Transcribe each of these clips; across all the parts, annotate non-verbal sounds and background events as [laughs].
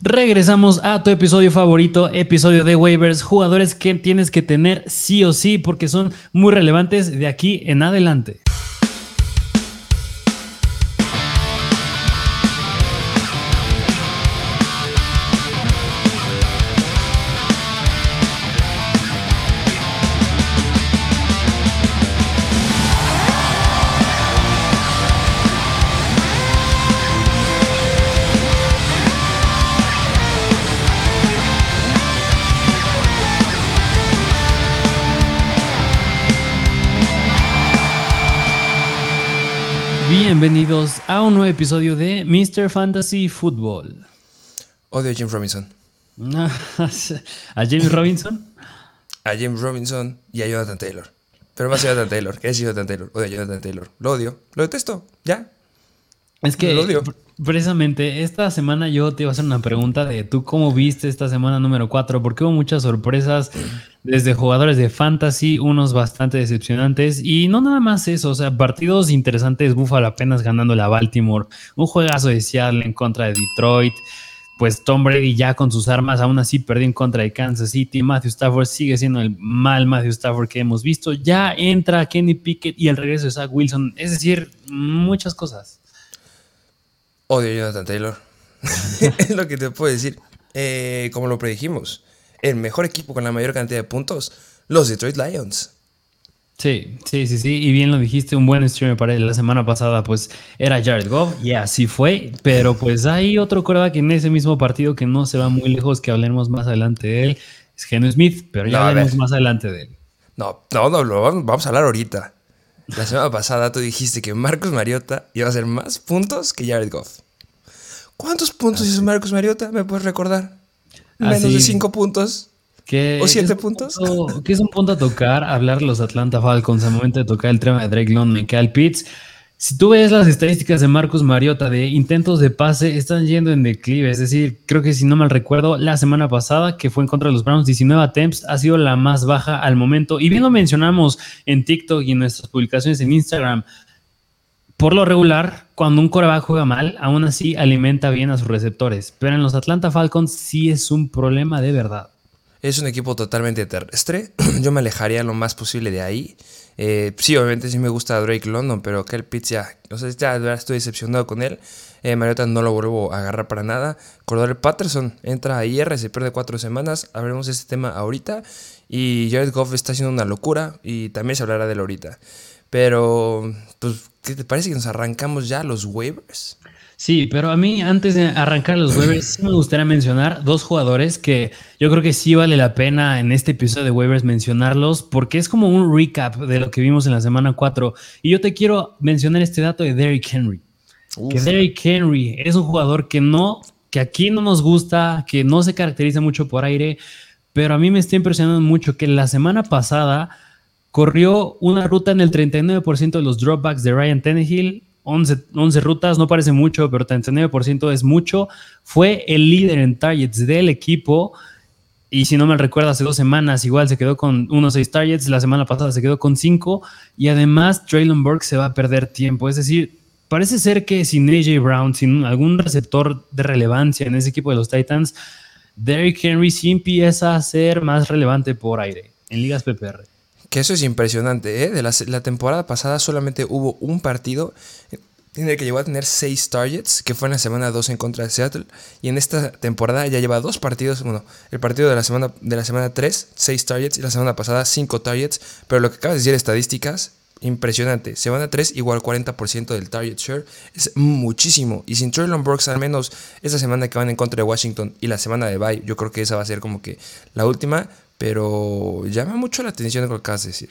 Regresamos a tu episodio favorito, episodio de waivers, jugadores que tienes que tener sí o sí porque son muy relevantes de aquí en adelante. Bienvenidos a un nuevo episodio de Mr. Fantasy Football. Odio a James Robinson. [laughs] ¿A James Robinson? A James Robinson y a Jonathan Taylor. Pero más a Jonathan Taylor. ¿Qué es Jonathan Taylor? Odio a Jonathan Taylor. Lo odio. Lo detesto. Ya. Es que precisamente esta semana yo te iba a hacer una pregunta de tú cómo viste esta semana número 4, porque hubo muchas sorpresas desde jugadores de fantasy, unos bastante decepcionantes y no nada más eso, o sea, partidos interesantes, Buffalo apenas ganando la Baltimore, un juegazo de Seattle en contra de Detroit, pues Tom Brady ya con sus armas aún así perdió en contra de Kansas City, Matthew Stafford sigue siendo el mal Matthew Stafford que hemos visto, ya entra Kenny Pickett y el regreso de Zach Wilson, es decir, muchas cosas. Odio a Jonathan Taylor. [laughs] es lo que te puedo decir. Eh, como lo predijimos, el mejor equipo con la mayor cantidad de puntos, los Detroit Lions. Sí, sí, sí, sí. Y bien lo dijiste, un buen streamer para él la semana pasada, pues era Jared Goff, y así fue. Pero pues hay otro coreback en ese mismo partido que no se va muy lejos, que hablaremos más adelante de él. Es Geno Smith, pero ya hablaremos más adelante de él. No, no, no, lo vamos a hablar ahorita. La semana pasada tú dijiste que Marcos Mariota iba a hacer más puntos que Jared Goff. ¿Cuántos puntos hizo Marcos Mariota? ¿Me puedes recordar? Menos de cinco puntos. ¿O siete puntos? ¿Qué es un punto a tocar? Hablar los Atlanta Falcons al momento de tocar el tema de Drake London y Kyle Pitts. Si tú ves las estadísticas de Marcos Mariota de intentos de pase, están yendo en declive. Es decir, creo que si no mal recuerdo, la semana pasada, que fue en contra de los Browns, 19 attempts, ha sido la más baja al momento. Y bien lo mencionamos en TikTok y en nuestras publicaciones en Instagram. Por lo regular, cuando un coreback juega mal, aún así alimenta bien a sus receptores. Pero en los Atlanta Falcons sí es un problema de verdad. Es un equipo totalmente terrestre. [clears throat] Yo me alejaría lo más posible de ahí. Eh, sí, obviamente sí me gusta Drake London, pero Kel Pitts ya, o sea, ya estoy decepcionado con él. Eh, Mariota no lo vuelvo a agarrar para nada. Cordero Patterson entra a IR, se pierde cuatro semanas. Hablaremos de este tema ahorita. Y Jared Goff está haciendo una locura y también se hablará de él ahorita. Pero, pues, ¿qué te parece que nos arrancamos ya los waivers? Sí, pero a mí antes de arrancar los waivers, sí me gustaría mencionar dos jugadores que yo creo que sí vale la pena en este episodio de waivers mencionarlos porque es como un recap de lo que vimos en la semana 4. Y yo te quiero mencionar este dato de Derrick Henry. Que Derrick Henry es un jugador que no, que aquí no nos gusta, que no se caracteriza mucho por aire, pero a mí me está impresionando mucho que la semana pasada corrió una ruta en el 39% de los dropbacks de Ryan Tannehill 11, rutas, no parece mucho, pero 39% es mucho. Fue el líder en targets del equipo. Y si no me recuerdo, hace dos semanas igual se quedó con unos 6 targets, la semana pasada se quedó con 5. Y además, Traylon Burke se va a perder tiempo. Es decir, parece ser que sin AJ Brown, sin algún receptor de relevancia en ese equipo de los Titans, Derrick Henry sí empieza a ser más relevante por aire en ligas PPR. Que eso es impresionante, ¿eh? De la, temporada pasada solamente hubo un partido en el que llegó a tener 6 targets, que fue en la semana 2 en contra de Seattle. Y en esta temporada ya lleva dos partidos. Bueno, el partido de la semana, de la semana 3, 6 targets. Y la semana pasada, 5 targets. Pero lo que acaba de decir estadísticas, impresionante. Semana 3 igual 40% del target share. Es muchísimo. Y sin Traylon Brooks, al menos esta semana que van en contra de Washington y la semana de bye, yo creo que esa va a ser como que la última. Pero llama mucho la atención lo que acabas de decir.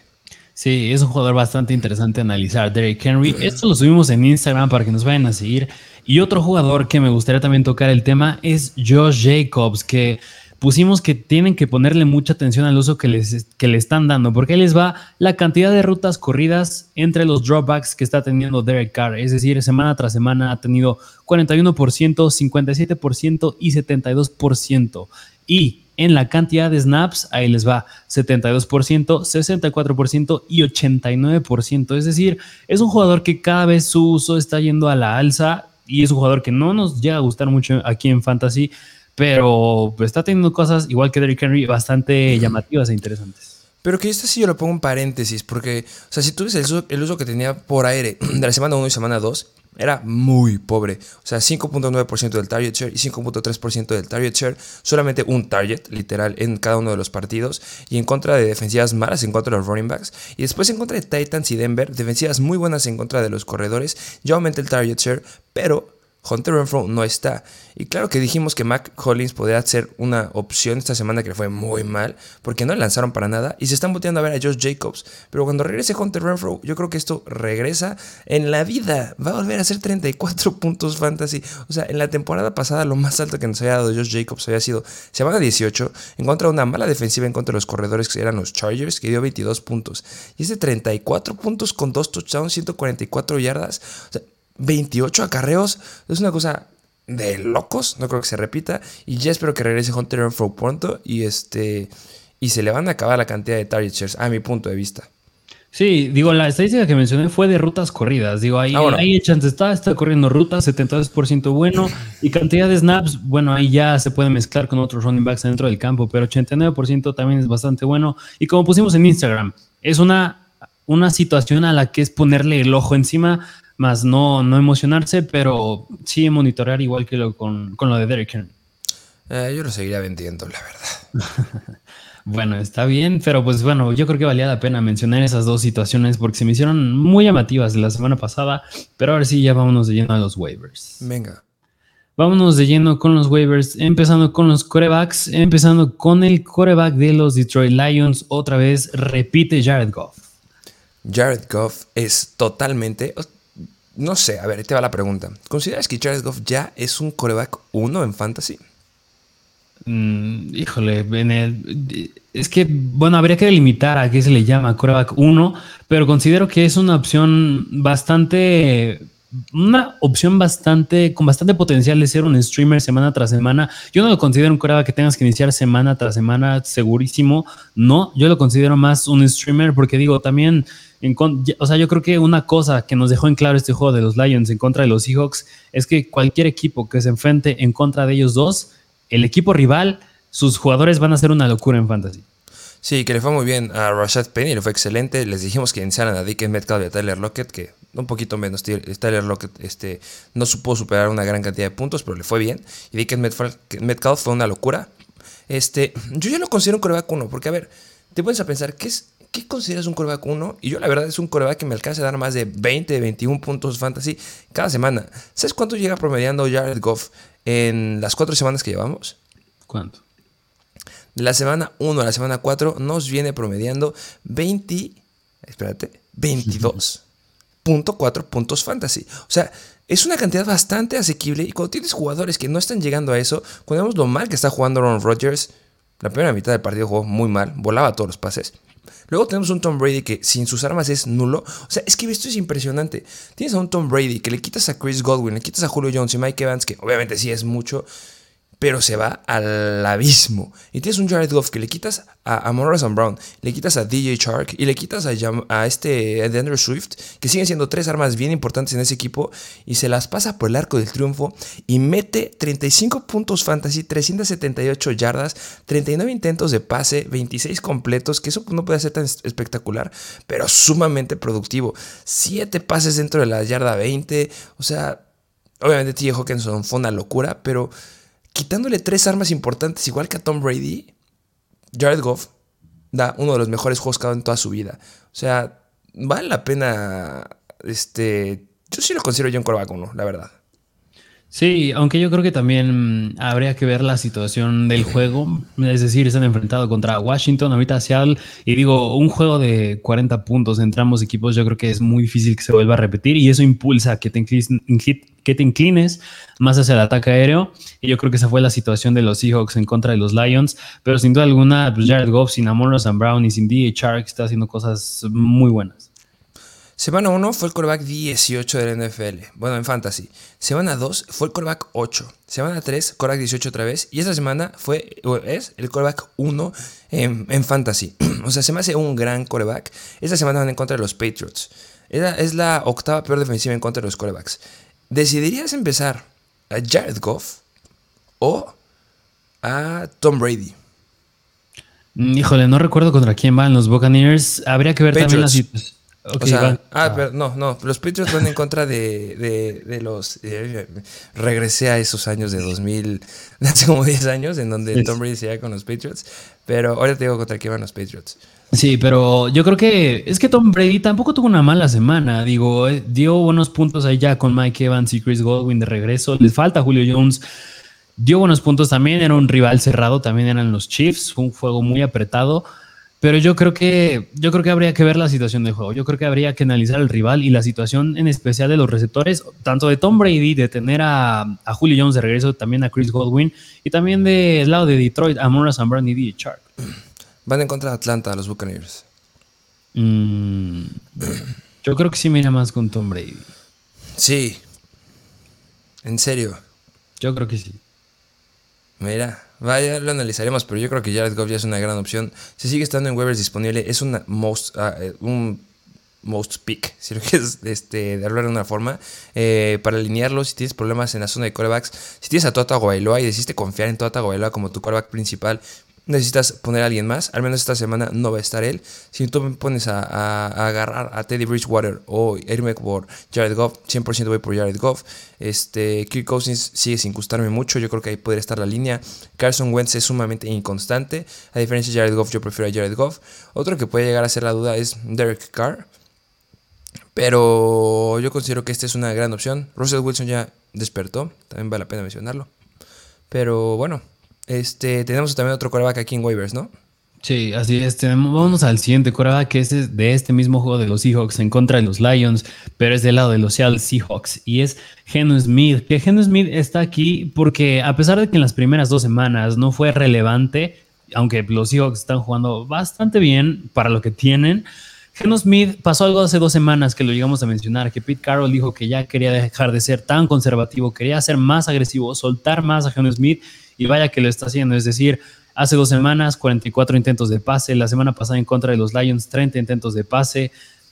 Sí, es un jugador bastante interesante analizar, Derrick Henry. Esto lo subimos en Instagram para que nos vayan a seguir. Y otro jugador que me gustaría también tocar el tema es Josh Jacobs, que pusimos que tienen que ponerle mucha atención al uso que, les, que le están dando, porque ahí les va la cantidad de rutas corridas entre los dropbacks que está teniendo Derek Carr. Es decir, semana tras semana ha tenido 41%, 57% y 72%. Y en la cantidad de snaps, ahí les va 72%, 64% y 89%. Es decir, es un jugador que cada vez su uso está yendo a la alza y es un jugador que no nos llega a gustar mucho aquí en Fantasy, pero está teniendo cosas, igual que Derrick Henry, bastante llamativas e interesantes. Pero que este sí yo lo pongo en paréntesis, porque, o sea, si tú ves el uso, el uso que tenía por aire [clears throat] de la semana 1 y semana 2, era muy pobre. O sea, 5.9% del target share y 5.3% del target share. Solamente un target, literal, en cada uno de los partidos. Y en contra de defensivas malas en contra de los running backs. Y después en contra de Titans y Denver, defensivas muy buenas en contra de los corredores. Ya aumenta el target share, pero Hunter Renfro no está. Y claro que dijimos que Mac Collins podría ser una opción esta semana que fue muy mal, porque no lanzaron para nada y se están volteando a ver a Josh Jacobs. Pero cuando regrese Hunter Renfro, yo creo que esto regresa en la vida. Va a volver a ser 34 [laughs] puntos fantasy. O sea, en la temporada pasada lo más alto que nos había dado Josh Jacobs había sido semana 18 en contra de una mala defensiva en contra de los corredores que eran los Chargers, que dio 22 puntos. Y es de 34 puntos con 2 touchdowns, 144 yardas. O sea, 28 acarreos. Es una cosa de locos. No creo que se repita. Y ya espero que regrese Hunter Renfro pronto. Y este. Y se le van a acabar la cantidad de target shares, a mi punto de vista. Sí, digo, la estadística que mencioné fue de rutas corridas. Digo, ahí, ah, ahí chance está, está corriendo rutas, 72% bueno. Y cantidad de snaps, bueno, ahí ya se puede mezclar con otros running backs dentro del campo, pero 89% también es bastante bueno. Y como pusimos en Instagram, es una, una situación a la que es ponerle el ojo encima más no, no emocionarse, pero sí monitorear igual que lo, con, lo de Derrick Henry. Eh, yo lo seguiría vendiendo, la verdad. [laughs] bueno, está bien, pero pues bueno, yo creo que valía la pena mencionar esas dos situaciones porque se me hicieron muy llamativas la semana pasada, pero ahora sí ya vámonos de lleno a los waivers. Venga. Vámonos de lleno con los waivers, empezando con los corebacks, empezando con el coreback de los Detroit Lions, otra vez repite Jared Goff. Jared Goff es totalmente, no sé, a ver, te va la pregunta. ¿Consideras que Jared Goff ya es un coreback 1 en fantasy? Mm, híjole, es que, bueno, habría que delimitar a qué se le llama coreback 1, pero considero que es una opción bastante una opción bastante, con bastante potencial de ser un streamer semana tras semana. Yo no lo considero un coreback que tengas que iniciar semana tras semana, segurísimo. No, yo lo considero más un streamer porque digo, también o sea, yo creo que una cosa que nos dejó en claro este juego de los Lions en contra de los Seahawks es que cualquier equipo que se enfrente en contra de ellos dos, el equipo rival, sus jugadores van a ser una locura en fantasy. Sí, que le fue muy bien a Rashad Penny, le fue excelente. Les dijimos que iniciaran a Dick Metcalf y a Tyler Lockett, que un poquito menos. Tyler Lockett este, no supo superar una gran cantidad de puntos, pero le fue bien. Y Dick Metcalf fue una locura. Este, yo ya lo considero un coreback 1, porque a ver, te pones a pensar, ¿qué es ¿qué consideras un coreback 1? Y yo la verdad es un coreback que me alcanza a dar más de 20, 21 puntos fantasy cada semana. ¿Sabes cuánto llega promediando Jared Goff en las cuatro semanas que llevamos? ¿Cuánto? De la semana 1 a la semana 4 nos viene promediando 20, espérate, 22.4 [laughs] puntos fantasy. O sea, es una cantidad bastante asequible y cuando tienes jugadores que no están llegando a eso, cuando vemos lo mal que está jugando Ron Rodgers, la primera mitad del partido jugó muy mal, volaba todos los pases. Luego tenemos un Tom Brady que sin sus armas es nulo. O sea, es que esto es impresionante. Tienes a un Tom Brady que le quitas a Chris Godwin, le quitas a Julio Jones y Mike Evans, que obviamente sí es mucho pero se va al abismo. Y tienes un Jared Goff que le quitas a, a Morrison Brown, le quitas a DJ Shark y le quitas a, a este Andrew Swift, que siguen siendo tres armas bien importantes en ese equipo, y se las pasa por el arco del triunfo y mete 35 puntos fantasy, 378 yardas, 39 intentos de pase, 26 completos, que eso no puede ser tan espectacular, pero sumamente productivo. 7 pases dentro de la yarda 20, o sea, obviamente T. Hawkinson fue una locura, pero quitándole tres armas importantes, igual que a Tom Brady, Jared Goff da uno de los mejores juegos que ha dado en toda su vida. O sea, vale la pena. Este. Yo sí lo considero yo un coreback uno, la verdad. Sí, aunque yo creo que también habría que ver la situación del juego. Es decir, están enfrentados contra Washington, ahorita Seattle. Y digo, un juego de 40 puntos entre ambos equipos, yo creo que es muy difícil que se vuelva a repetir. Y eso impulsa que te inclines, que te inclines más hacia el ataque aéreo. Y yo creo que esa fue la situación de los Seahawks en contra de los Lions. Pero sin duda alguna, pues Jared Goff sin Amon Brown y sin D.A. Shark está haciendo cosas muy buenas. Semana 1 fue el coreback 18 del NFL, bueno, en fantasy. Semana 2 fue el coreback 8. Semana 3, coreback 18 otra vez. Y esta semana fue, es el coreback 1 en, fantasy. [clears throat] o sea, se me hace un gran coreback. Esta semana van en contra de los Patriots. Es la, octava peor defensiva en contra de los corebacks. ¿Decidirías empezar a Jared Goff o a Tom Brady. Mm, híjole, no recuerdo contra quién van los Buccaneers. Habría que ver también la situación. Ah, pero no, no. Los Patriots van en contra de, de, los. regresé a esos años de 2000, [laughs] hace como 10 años, en donde Tom Brady se iba con los Patriots. Pero ahora te digo contra quién van los Patriots. Sí, pero yo creo que es que Tom Brady tampoco tuvo una mala semana. Digo, eh, dio buenos puntos ahí ya con Mike Evans y Chris Godwin de regreso. Les falta Julio Jones. Dio buenos puntos también. Era un rival cerrado. También eran los Chiefs. Fue un juego muy apretado. Pero yo creo que yo creo que habría que ver la situación del juego. Yo creo que habría que analizar el rival y la situación en especial de los receptores, tanto de Tom Brady, de tener a, Julio Jones de regreso, también a Chris Godwin, y también del lado de Detroit, a Morris Brown y D. Sharp. Van en contra de Atlanta, los Buccaneers. Mm, yo creo que sí mira más con Tom Brady. Sí. En serio. Yo creo que sí. Mira, vaya, lo analizaremos, pero yo creo que Jared Goff ya es una gran opción. Si sigue estando en waivers disponible, es una most, eh, un most pick, [laughs] si lo quieres este, de hablar de una forma, eh, para alinearlo, si tienes problemas en la zona de corebacks, si tienes a Tota Guailoa y decidiste confiar en Tota Guailoa como tu coreback principal, necesitas poner a alguien más. Al menos esta semana no va a estar él. Si tú me pones a, agarrar a Teddy Bridgewater o irme por Jared Goff, 100% voy por Jared Goff. Este, Kirk Cousins sigue sin gustarme mucho. Yo creo que ahí podría estar la línea. Carson Wentz es sumamente inconstante. A diferencia de Jared Goff, yo prefiero a Jared Goff. Otro que puede llegar a ser la duda es Derek Carr. Pero yo considero que esta es una gran opción. Russell Wilson ya despertó. También vale la pena mencionarlo. Pero bueno, este, tenemos también otro coreback aquí en waivers, ¿no? Sí, así es. Vamos al siguiente coreback, que es de este mismo juego de los Seahawks en contra de los Lions, pero es del lado de los Seattle Seahawks. Y es Geno Smith. Que Geno Smith está aquí porque, a pesar de que en las primeras dos semanas no fue relevante, aunque los Seahawks están jugando bastante bien para lo que tienen. Geno Smith pasó algo hace dos semanas que lo llegamos a mencionar, que Pete Carroll dijo que ya quería dejar de ser tan conservativo, quería ser más agresivo, soltar más a Geno Smith y vaya que lo está haciendo. Es decir, hace dos semanas 44 intentos de pase, la semana pasada en contra de los Lions 30 intentos de pase.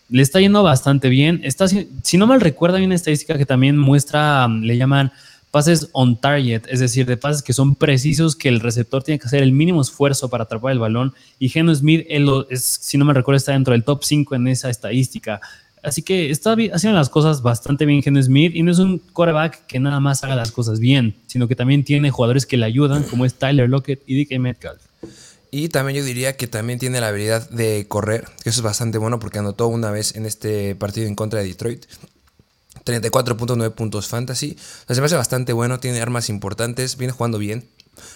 Le está yendo bastante bien. Está, si no mal recuerdo, hay una estadística que también muestra, um, le llaman pases on target, es decir, de pases que son precisos, que el receptor tiene que hacer el mínimo esfuerzo para atrapar el balón. Y Geno Smith, es, si no me recuerdo, está dentro del top 5 en esa estadística. Así que está haciendo las cosas bastante bien Geno Smith y no es un quarterback que nada más haga las cosas bien, sino que también tiene jugadores que le ayudan, como es Tyler Lockett y DK Metcalf. Y también yo diría que también tiene la habilidad de correr, que eso es bastante bueno porque anotó una vez en este partido en contra de Detroit. 34.9 puntos fantasy. O sea, se me hace bastante bueno, tiene armas importantes, viene jugando bien.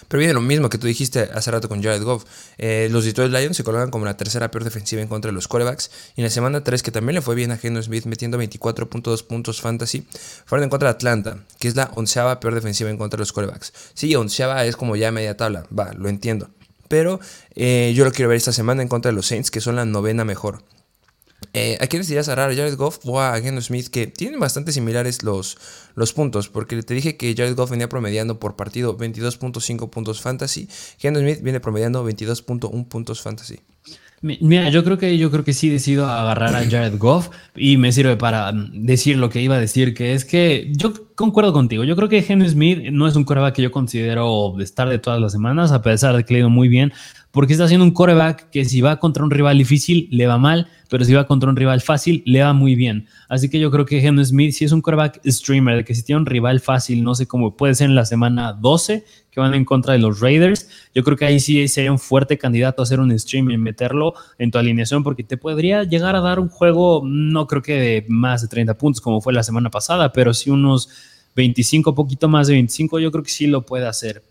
Pero viene lo mismo que tú dijiste hace rato con Jared Goff. Eh, los Detroit Lions se colocan como la tercera peor defensiva en contra de los quarterbacks. Y en la semana 3, que también le fue bien a Geno Smith, metiendo 24.2 puntos fantasy, fueron en contra de Atlanta, que es la onceava peor defensiva en contra de los quarterbacks. Sí, onceava es como ya media tabla, va, lo entiendo. Pero eh, yo lo quiero ver esta semana en contra de los Saints, que son la novena mejor. ¿A quiénes dirías a ¿A Jared Goff o a Geno Smith? Que tienen bastante similares los, los puntos, porque te dije que Jared Goff venía promediando por partido 22.5 puntos fantasy, Geno Smith viene promediando 22.1 puntos fantasy. Mira, yo creo que yo creo que sí decido agarrar a Jared Goff y me sirve para decir lo que iba a decir, que es que yo concuerdo contigo. Yo creo que Geno Smith no es un coreback que yo considero de estar de todas las semanas, a pesar de que le ha ido muy bien porque está haciendo un coreback que si va contra un rival difícil le va mal, pero si va contra un rival fácil le va muy bien. Así que yo creo que Geno Smith, si es un coreback streamer, de que si tiene un rival fácil, no sé cómo puede ser en la semana 12, que van en contra de los Raiders, yo creo que ahí sí sería un fuerte candidato a hacer un stream y meterlo en tu alineación, porque te podría llegar a dar un juego, no creo que de más de 30 puntos como fue la semana pasada, pero sí unos 25, poquito más de 25, yo creo que sí lo puede hacer.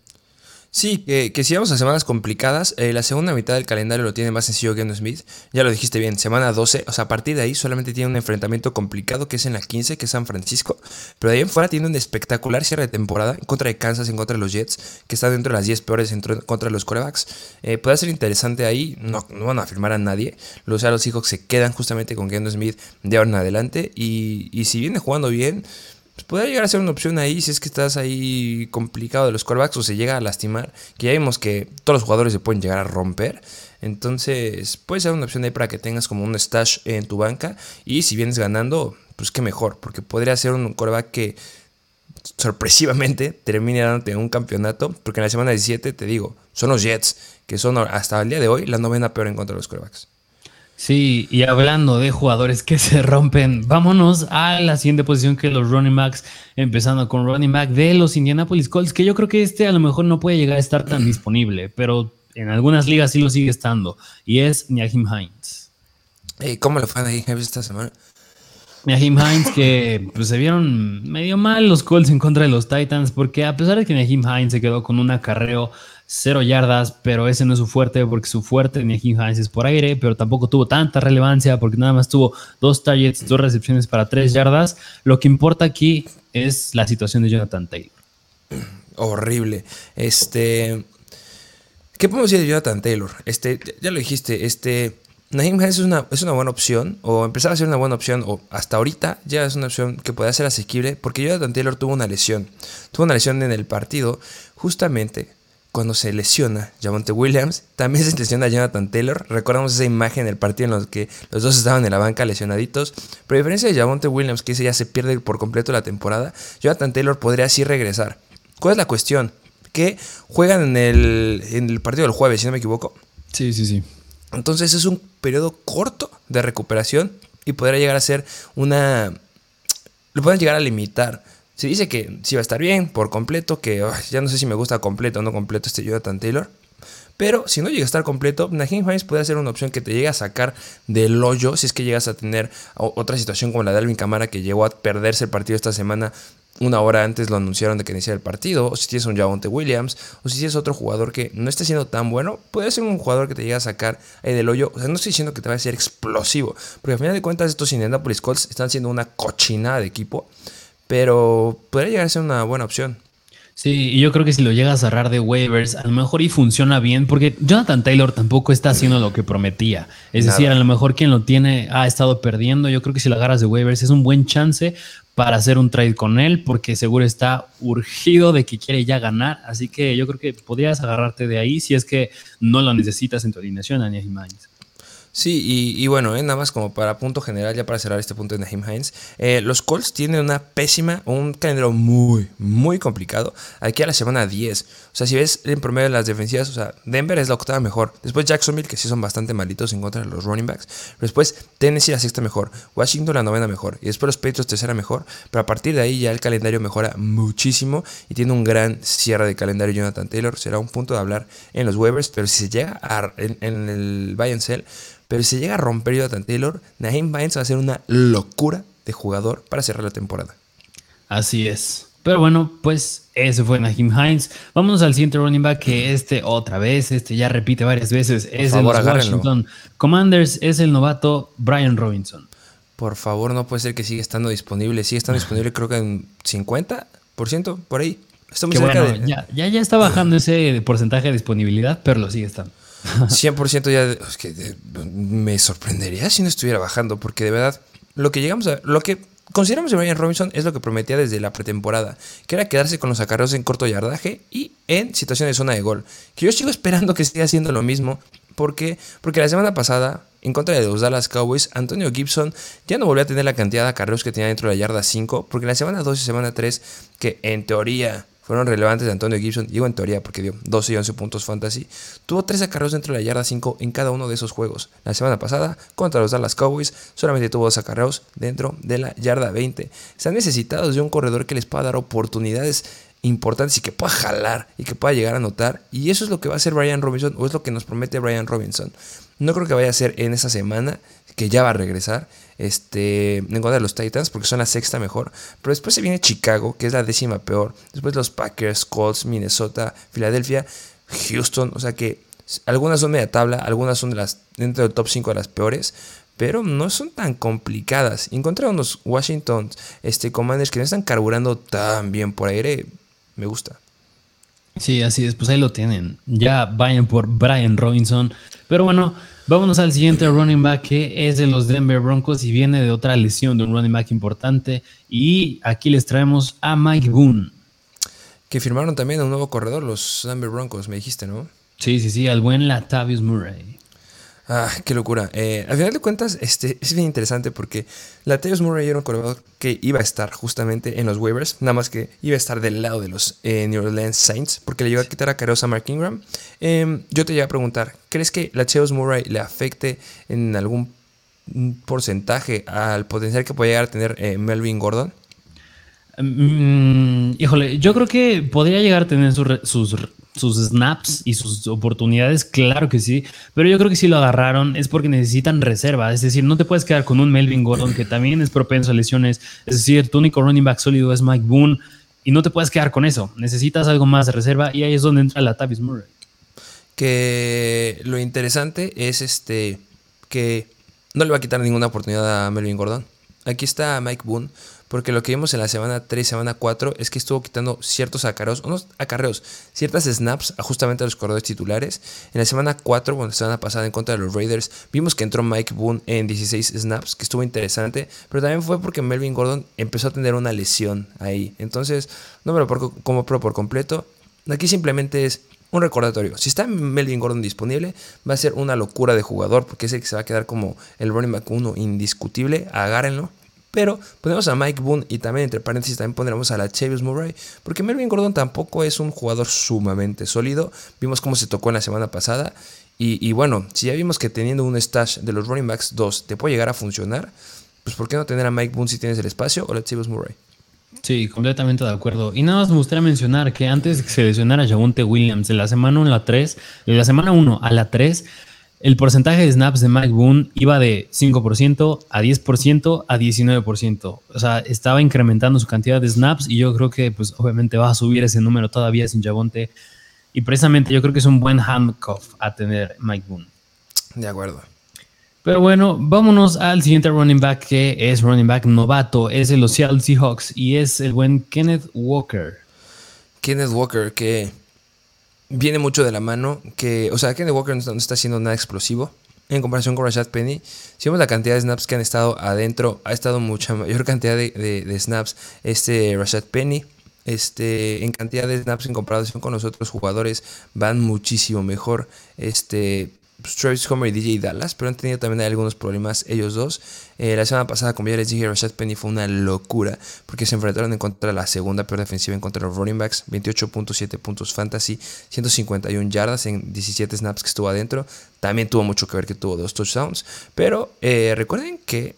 Sí, que, si vamos a semanas complicadas, eh, la segunda mitad del calendario lo tiene más sencillo Geno Smith. Ya lo dijiste bien, semana 12, o sea, a partir de ahí solamente tiene un enfrentamiento complicado que es en la 15, que es San Francisco. Pero de ahí en fuera tiene un espectacular cierre de temporada en contra de Kansas, en contra de los Jets, que está dentro de las 10 peores en contra de los corebacks. Eh, puede ser interesante ahí, no, no van a firmar a nadie. Los los hijos se quedan justamente con Geno Smith de ahora en adelante. Y, y si viene jugando bien pues puede llegar a ser una opción ahí si es que estás ahí complicado de los quarterbacks o se llega a lastimar, que ya vimos que todos los jugadores se pueden llegar a romper. Entonces puede ser una opción ahí para que tengas como un stash en tu banca y si vienes ganando, pues qué mejor, porque podría ser un quarterback que sorpresivamente [laughs] termine dándote un campeonato, porque en la semana 17, te digo, son los Jets, que son hasta el día de hoy la novena peor en contra de los quarterbacks. Sí, y hablando de jugadores que se rompen, vámonos a la siguiente posición que los running backs, empezando con running back de los Indianapolis Colts, que yo creo que este a lo mejor no puede llegar a estar tan disponible, pero en algunas ligas sí lo sigue estando, y es Niahim Hines. ¿Cómo le fue a Niahim Hines esta semana? Niahim Hines que pues, se vieron medio mal los Colts en contra de los Titans, porque a pesar de que Niahim Hines se quedó con un acarreo cero yardas, pero ese no es su fuerte, porque su fuerte de Hines es por aire, pero tampoco tuvo tanta relevancia, porque nada más tuvo dos targets, dos recepciones para tres yardas. Lo que importa aquí es la situación de Jonathan Taylor. Horrible. Este. ¿Qué podemos decir de Jonathan Taylor? Este, ya lo dijiste, este. Naheem Hines es una, es una buena opción, o empezaba a ser una buena opción, o hasta ahorita ya es una opción que puede ser asequible, porque Jonathan Taylor tuvo una lesión. Tuvo una lesión en el partido, justamente cuando se lesiona Javonte Williams, también se lesiona Jonathan Taylor. Recordamos esa imagen del partido en el que los dos estaban en la banca lesionaditos. Pero a diferencia de Javonte Williams, que ese ya se pierde por completo la temporada, Jonathan Taylor podría así regresar. ¿Cuál es la cuestión? Que juegan en el, en el partido del jueves, si no me equivoco. Sí, sí, sí. Entonces es un periodo corto de recuperación y podría llegar a ser una... Lo pueden llegar a limitar se dice que sí va a estar bien por completo, que ya no sé si me gusta completo o no completo este Jonathan Taylor. Pero si no llega a estar completo, Naheem Hines puede ser una opción que te llegue a sacar del hoyo si es que llegas a tener otra situación como la de Alvin Camara que llegó a perderse el partido esta semana. Una hora antes lo anunciaron de que iniciara el partido, o si tienes un Javonte Williams, o si tienes otro jugador que no esté siendo tan bueno, puede ser un jugador que te llegue a sacar ahí del hoyo. O sea, no estoy diciendo que te va a ser explosivo, porque al final de cuentas estos Indianapolis Colts están siendo una cochinada de equipo pero podría llegar a ser una buena opción. Sí, y yo creo que si lo llega a cerrar de waivers, a lo mejor y funciona bien, porque Jonathan Taylor tampoco está haciendo lo que prometía. Es decir, a lo mejor quien lo tiene ha estado perdiendo. Yo creo que si lo agarras de waivers es un buen chance para hacer un trade con él, porque seguro está urgido de que quiere ya ganar. Así que yo creo que podrías agarrarte de ahí si es que no lo necesitas en tu alineación, Ania Jiménez. Sí, y, bueno, eh, nada más como para punto general, ya para cerrar este punto de Naheem Hines, eh, los Colts tienen una pésima, un calendario muy, muy complicado aquí a la semana 10. O sea, si ves en promedio de las defensivas, o sea, Denver es la octava mejor. Después Jacksonville, que sí son bastante malitos en contra de los running backs. después Tennessee la sexta mejor. Washington la novena mejor. Y después los Patriots tercera mejor. Pero a partir de ahí ya el calendario mejora muchísimo y tiene un gran cierre de calendario Jonathan Taylor. Será un punto de hablar en los waivers, pero si se llega a, en, el buy and pero si llega a romper Jonathan Taylor, Naheem Hines va a ser una locura de jugador para cerrar la temporada. Así es. Pero bueno, pues ese fue Naheem Hines. Vámonos al siguiente running back, que este otra vez, este ya repite varias veces, es el Washington Commanders, es el novato Brian Robinson. Por favor, no puede ser que siga estando disponible. Sigue estando [laughs] disponible creo que en 50% por ahí. ya, ya, ya está bajando ese porcentaje de disponibilidad, pero lo sigue estando. 100% ya es que me sorprendería si no estuviera bajando, porque de verdad, lo que llegamos a. Lo que consideramos de Brian Robinson es lo que prometía desde la pretemporada, que era quedarse con los acarreos en corto yardaje y en situación de zona de gol. Que yo sigo esperando que siga haciendo lo mismo. porque Porque la semana pasada, en contra de los Dallas Cowboys, Antonio Gibson ya no volvió a tener la cantidad de acarreos que tenía dentro de la yarda 5, porque la semana 2 y semana 3, que en teoría fueron relevantes de Antonio Gibson, digo en teoría porque dio 12 y 11 puntos fantasy, tuvo 3 acarreos dentro de la yarda 5 en cada uno de esos juegos. La semana pasada, contra los Dallas Cowboys, solamente tuvo 2 acarreos dentro de la yarda 20. Están necesitados de un corredor que les pueda dar oportunidades importantes y que pueda jalar y que pueda llegar a anotar. Y eso es lo que va a hacer Brian Robinson, o es lo que nos promete Brian Robinson. No creo que vaya a ser en esa semana, que ya va a regresar este, en contra de los Titans, porque son la sexta mejor. Pero después se viene Chicago, que es la décima peor. Después los Packers, Colts, Minnesota, Filadelfia, Houston. O sea que algunas son media tabla, algunas son de las, dentro del top 5 de las peores. Pero no son tan complicadas. Encontré unos Washington este, Commanders que no están carburando tan bien por aire. Me gusta. Sí, así es, pues ahí lo tienen. Ya vayan por Brian Robinson. Pero bueno, Vámonos al siguiente running back que es de los Denver Broncos y viene de otra lesión de un running back importante. Y aquí les traemos a Mike Boone. Que firmaron también a un nuevo corredor, los Denver Broncos, me dijiste, ¿no? Sí, sí, sí, al buen Latavius Murray. Ah, qué locura. Eh, al final de cuentas, este, es bien interesante porque Latavius Murray era un corredor que iba a estar justamente en los waivers, nada más que iba a estar del lado de los eh, New Orleans Saints porque le iba a quitar a Carosa Mark Ingram. Em, yo te iba a preguntar, ¿crees que Latavius Murray le afecte en algún porcentaje al potencial que puede llegar a tener eh, Melvin Gordon? Mm, híjole, yo creo que podría llegar a tener sus sus snaps y sus oportunidades, claro que sí, pero yo creo que si lo agarraron es porque necesitan reserva, es decir, no te puedes quedar con un Melvin Gordon que también es propenso a lesiones, es decir, tu único running back sólido es Mike Boone y no te puedes quedar con eso, necesitas algo más de reserva y ahí es donde entra la Tavis Murray. Que lo interesante es este que no le va a quitar ninguna oportunidad a Melvin Gordon. Aquí está Mike Boone porque lo que vimos en la semana 3, semana 4 es que estuvo quitando ciertos acarreos, unos acarreos, ciertas snaps justamente a los corredores titulares. En la semana 4, bueno, la semana pasada en contra de los Raiders, vimos que entró Mike Boone en 16 snaps, que estuvo interesante, pero también fue porque Melvin Gordon empezó a tener una lesión ahí. Entonces, no me lo como pro por completo. Aquí simplemente es un recordatorio. Si está Melvin Gordon disponible, va a ser una locura de jugador, porque es el que se va a quedar como el running back 1 indiscutible. Agárrenlo. Pero ponemos a Mike Boone y también entre paréntesis también pondremos a la Chavis Murray, porque Melvin Gordon tampoco es un jugador sumamente sólido. Vimos cómo se tocó en la semana pasada. Y, bueno, si ya vimos que teniendo un stash de los running backs 2 te puede llegar a funcionar, pues ¿por qué no tener a Mike Boone si tienes el espacio o la Chavis Murray? Sí, completamente de acuerdo. Y nada más me gustaría mencionar que antes de que se lesionara Williams, de la semana 1 a la 3, de la semana 1 a la 3, el porcentaje de snaps de Mike Boone iba de 5% a 10% a 19%. O sea, estaba incrementando su cantidad de snaps y yo creo que pues obviamente va a subir ese número todavía sin Javonte. Y precisamente yo creo que es un buen handcuff a tener Mike Boone. De acuerdo. Pero bueno, vámonos al siguiente running back que es running back novato. Es el Seattle Seahawks y es el buen Kenneth Walker. Kenneth Walker que viene mucho de la mano que, o sea, Kenny Walker no está, haciendo nada explosivo en comparación con Rashad Penny. Si vemos la cantidad de snaps que han estado adentro, ha estado mucha mayor cantidad de, snaps este Rashad Penny. Este, en cantidad de snaps en comparación con los otros jugadores van muchísimo mejor. Este, Travis Homer y DJ Dallas, pero han tenido también algunos problemas ellos dos. Eh, la semana pasada, como ya les dije, Rashad Penny fue una locura porque se enfrentaron en contra de la segunda peor defensiva en contra de los running backs, 28.7 puntos fantasy, 151 yardas en 17 snaps que estuvo adentro. También tuvo mucho que ver que tuvo dos touchdowns, pero eh, recuerden que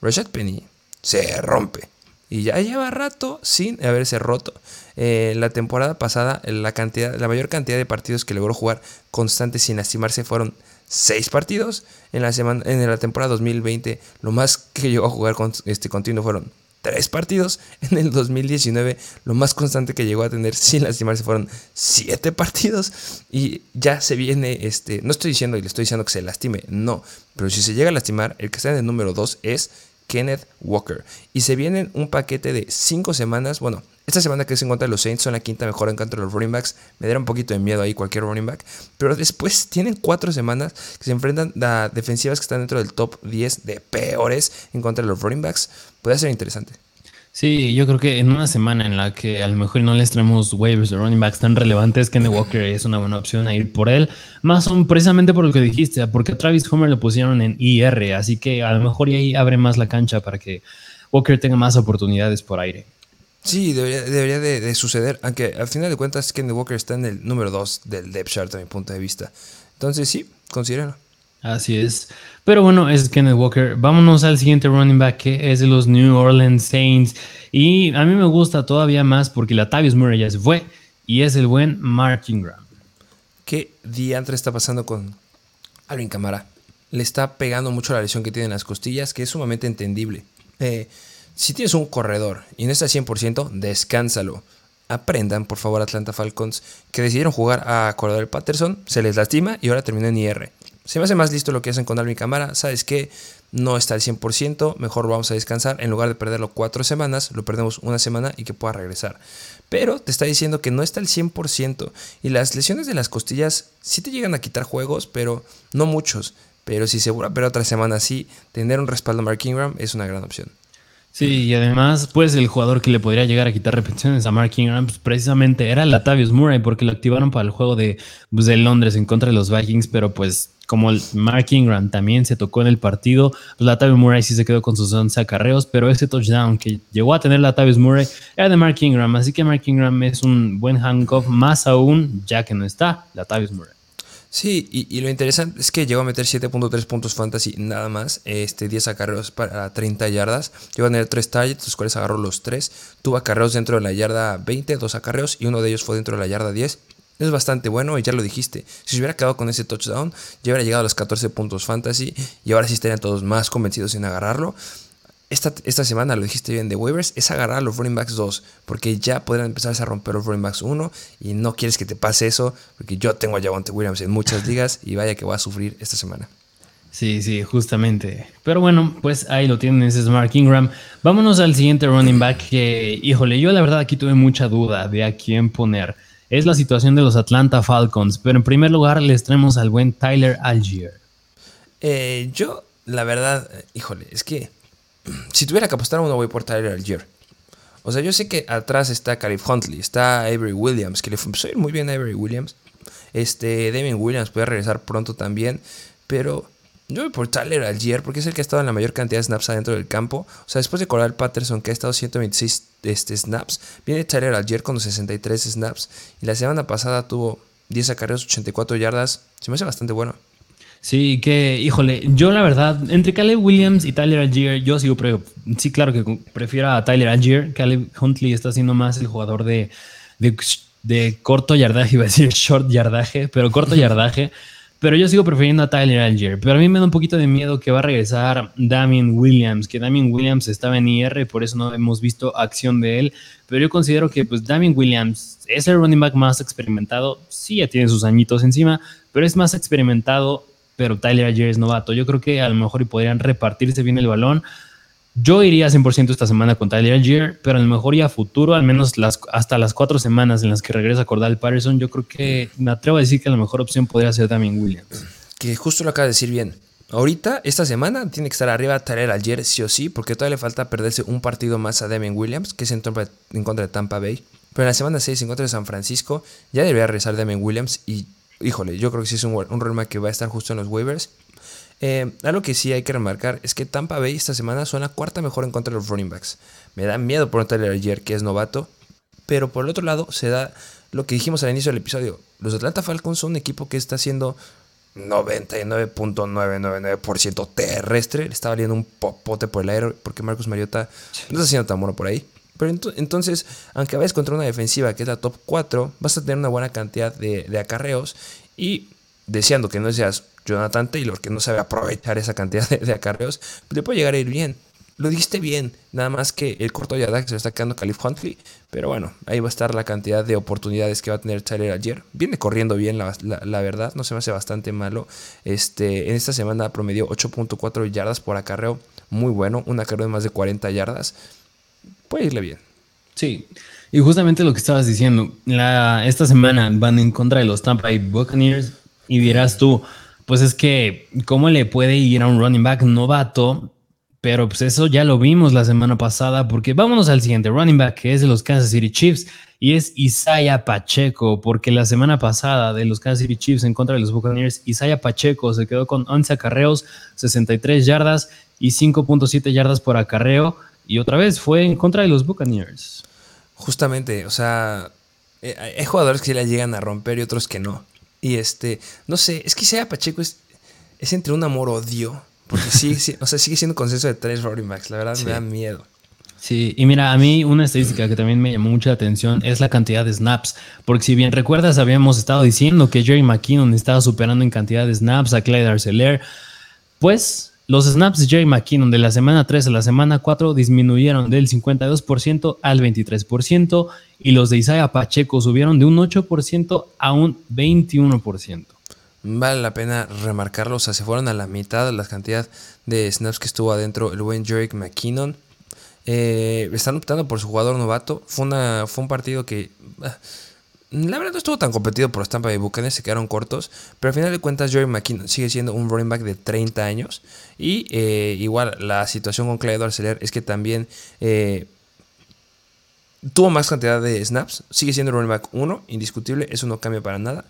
Rashad Penny se rompe. Y ya lleva rato sin haberse roto. Eh, la temporada pasada, la, cantidad, la mayor cantidad de partidos que logró jugar constante sin lastimarse fueron 6 partidos. En la, semana, en la temporada 2020, lo más que llegó a jugar con, este, continuo fueron 3 partidos. [laughs] En el 2019, lo más constante que llegó a tener sin lastimarse fueron 7 partidos. Y ya se viene, este, no estoy diciendo y le estoy diciendo que se lastime, no. Pero si se llega a lastimar, el que está en el número 2 es Kenneth Walker. Y se vienen un paquete de 5 semanas, bueno, esta semana que es en contra de los Saints son la quinta mejor en contra de los running backs. Me daría un poquito de miedo ahí cualquier running back. Pero después tienen cuatro semanas que se enfrentan a defensivas que están dentro del top 10 de peores en contra de los running backs. Puede ser interesante. Sí, yo creo que en una semana en la que a lo mejor no les traemos waivers de running backs tan relevantes, Kenny Walker es una buena opción a ir por él. Más son precisamente por lo que dijiste, porque Travis Homer lo pusieron en IR, así que a lo mejor ahí abre más la cancha para que Walker tenga más oportunidades por aire. Sí, debería, de, suceder, aunque al final de cuentas Kenny Walker está en el número 2 del depth chart a mi punto de vista. Entonces sí, considéralo. Así es. Pero bueno, es Kenneth Walker. Vámonos al siguiente running back que es de los New Orleans Saints. Y a mí me gusta todavía más porque la Tavius Murray ya se fue y es el buen Mark Ingram. ¿Qué diantre está pasando con Alvin Camara? Le está pegando mucho la lesión que tiene en las costillas, que es sumamente entendible. Eh, si tienes un corredor y no está 100%, descánsalo. Aprendan, por favor, Atlanta Falcons, que decidieron jugar a corredor Patterson, se les lastima y ahora terminó en IR se me hace más listo lo que hacen con Alvin Camara. ¿Sabes qué? No está al 100%, mejor vamos a descansar. En lugar de perderlo cuatro semanas, lo perdemos una semana y que pueda regresar. Pero te está diciendo que no está al 100%. Y las lesiones de las costillas sí te llegan a quitar juegos, pero no muchos. Pero si se perder otra semana así, tener un respaldo a Mark Ingram es una gran opción. Sí, y además, pues el jugador que le podría llegar a quitar repeticiones a Mark Ingram, pues, precisamente era Latavius Murray, porque lo activaron para el juego de, pues, de Londres en contra de los Vikings, pero pues como el Mark Ingram también se tocó en el partido, Latavius Murray sí se quedó con sus 11 acarreos, pero ese touchdown que llegó a tener Latavius Murray era de Mark Ingram, así que Mark Ingram es un buen handcuff, más aún ya que no está Latavius Murray. Sí, y, lo interesante es que llegó a meter 7.3 puntos fantasy nada más, este 10 acarreos para 30 yardas, llegó a tener 3 targets, los cuales agarró los 3, tuvo acarreos dentro de la yarda 20, 2 acarreos, y uno de ellos fue dentro de la yarda 10, es bastante bueno y ya lo dijiste. Si se hubiera quedado con ese touchdown, ya hubiera llegado a los 14 puntos fantasy y ahora sí estarían todos más convencidos en agarrarlo. Esta, esta semana, lo dijiste bien de waivers, es agarrar a los running backs 2, porque ya podrán empezar a romper los running backs 1 y no quieres que te pase eso, porque yo tengo a Javonte Williams en muchas [laughs] ligas y vaya que voy a sufrir esta semana. Sí, sí, justamente. Pero bueno, pues ahí lo tienen, ese es Mark Ingram. Vámonos al siguiente running back que, híjole, yo la verdad aquí tuve mucha duda de a quién poner es la situación de los Atlanta Falcons. Pero en primer lugar les traemos al buen Tyler Algier. Eh, yo, la verdad, híjole, es que [clears throat] si tuviera que apostar uno voy por Tyler Algier. O sea, yo sé que atrás está Calif Huntley, está Avery Williams, que le ir muy bien a Avery Williams. Este, Damien Williams puede regresar pronto también, pero yo voy por Tyler Algier porque es el que ha estado en la mayor cantidad de snaps adentro del campo. O sea, después de Coral Patterson, que ha estado 126 este, snaps, viene Tyler Algier con los 63 snaps. Y la semana pasada tuvo 10 acarreos, 84 yardas. Se me hace bastante bueno. Sí, que, híjole, yo la verdad, entre Caleb Williams y Tyler Algier, yo sigo, pero sí, claro que prefiero a Tyler Algier. Caleb Huntley está siendo más el jugador de, de, de corto yardaje, [laughs] iba a decir short yardaje, pero corto [laughs] yardaje. Pero yo sigo prefiriendo a Tyler Algier. Pero a mí me da un poquito de miedo que va a regresar Damien Williams, que Damien Williams estaba en IR, por eso no hemos visto acción de él. Pero yo considero que pues Damien Williams es el running back más experimentado. Sí, ya tiene sus añitos encima, pero es más experimentado. Pero Tyler Algier es novato. Yo creo que a lo mejor podrían repartirse bien el balón. Yo iría 100% esta semana con Tyler Algier, pero a lo mejor ya a futuro, al menos las, hasta las cuatro semanas en las que regresa Cordal Patterson, yo creo que me atrevo a decir que la mejor opción podría ser también Williams. Que justo lo acaba de decir bien. Ahorita, esta semana, tiene que estar arriba Tyler Algier sí o sí, porque todavía le falta perderse un partido más a Damien Williams, que es en, en contra de Tampa Bay. Pero en la semana 6 en contra de San Francisco, ya debería regresar Damien Williams y, híjole, yo creo que sí es un, un que va a estar justo en los waivers. Eh, algo que sí hay que remarcar es que Tampa Bay esta semana suena cuarta mejor en contra de los running backs. Me da miedo por Tyler ayer que es novato, pero por el otro lado se da lo que dijimos al inicio del episodio. Los Atlanta Falcons son un equipo que está haciendo 99.999% terrestre. Le está valiendo un popote por el aire porque Marcus Mariota no está haciendo tan bueno por ahí. Pero entonces, aunque vayas contra una defensiva que es la top 4, vas a tener una buena cantidad de, de acarreos y deseando que no seas Jonathan Taylor, que no sabe aprovechar esa cantidad de, acarreos, le puede llegar a ir bien. Lo dijiste bien, nada más que el corto que se lo está quedando Calif Huntley, pero bueno, ahí va a estar la cantidad de oportunidades que va a tener Tyler ayer. Viene corriendo bien, la, verdad, no se me hace bastante malo. Este, en esta semana promedió 8.4 yardas por acarreo, muy bueno, un acarreo de más de 40 yardas. Puede irle bien. Sí, y justamente lo que estabas diciendo, esta semana van en contra de los Tampa Bay Buccaneers y dirás tú, pues es que, ¿cómo le puede ir a un running back novato? Pero pues eso ya lo vimos la semana pasada, porque vámonos al siguiente running back, que es de los Kansas City Chiefs, y es Isaiah Pacheco, porque la semana pasada de los Kansas City Chiefs en contra de los Buccaneers, Isaiah Pacheco se quedó con 11 acarreos, 63 yardas y 5.7 yardas por acarreo, y otra vez fue en contra de los Buccaneers. Justamente, o sea, eh, hay jugadores que le llegan a romper y otros que no. Y este, no sé, es que sea Pacheco es, es entre un amor-odio. Porque sí, o sea, sigue siendo consenso de tres running backs. La verdad me da miedo. Sí, y mira, a mí una estadística que también me llamó mucha atención es la cantidad de snaps. Porque si bien recuerdas, habíamos estado diciendo que Jerry McKinnon estaba superando en cantidad de snaps a Clyde Arcelor. Pues los snaps de Jerry McKinnon de la semana 3 a la semana 4 disminuyeron del 52% al 23% y los de Isaiah Pacheco subieron de un 8% a un 21%. Vale la pena remarcarlo, o sea, se fueron a la mitad la cantidad de snaps que estuvo adentro el buen Jerry McKinnon. Eh, están optando por su jugador novato. Fue, una, fue un partido que... La verdad no estuvo tan competido por los Tampa Bay Buccaneers, se quedaron cortos, pero al final de cuentas Jerry McKinnon sigue siendo un running back de 30 años y eh, igual la situación con Clyde Arcelor es que también eh, tuvo más cantidad de snaps, sigue siendo running back 1, indiscutible, eso no cambia para nada,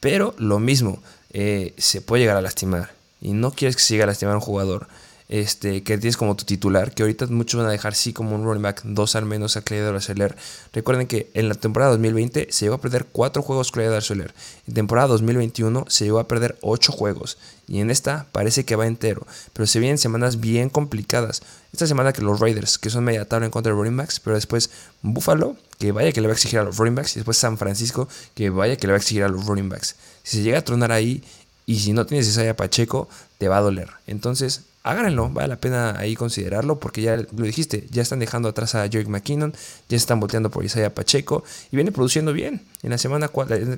pero lo mismo, eh, se puede llegar a lastimar. Y no quieres que se llegue a lastimar un jugador este, que tienes como tu titular, que ahorita muchos van a dejar sí como un running back, dos al menos a Clyde Arcelor. Recuerden que en la temporada 2020 se llegó a perder cuatro juegos Clyde Arcelor. En temporada 2021 se llegó a perder ocho juegos. Y en esta parece que va entero. Pero se vienen semanas bien complicadas. Esta semana que los Raiders, que son media tabla en contra de running backs, pero después Buffalo, que vaya que le va a exigir a los running backs, y después San Francisco, que vaya que le va a exigir a los running backs. Si se llega a tronar ahí, y si no tienes Isaiah Pacheco, te va a doler. Entonces, háganlo, vale la pena ahí considerarlo porque ya lo dijiste, ya están dejando atrás a Jerick McKinnon, ya están volteando por Isaiah Pacheco y viene produciendo bien. En la semana,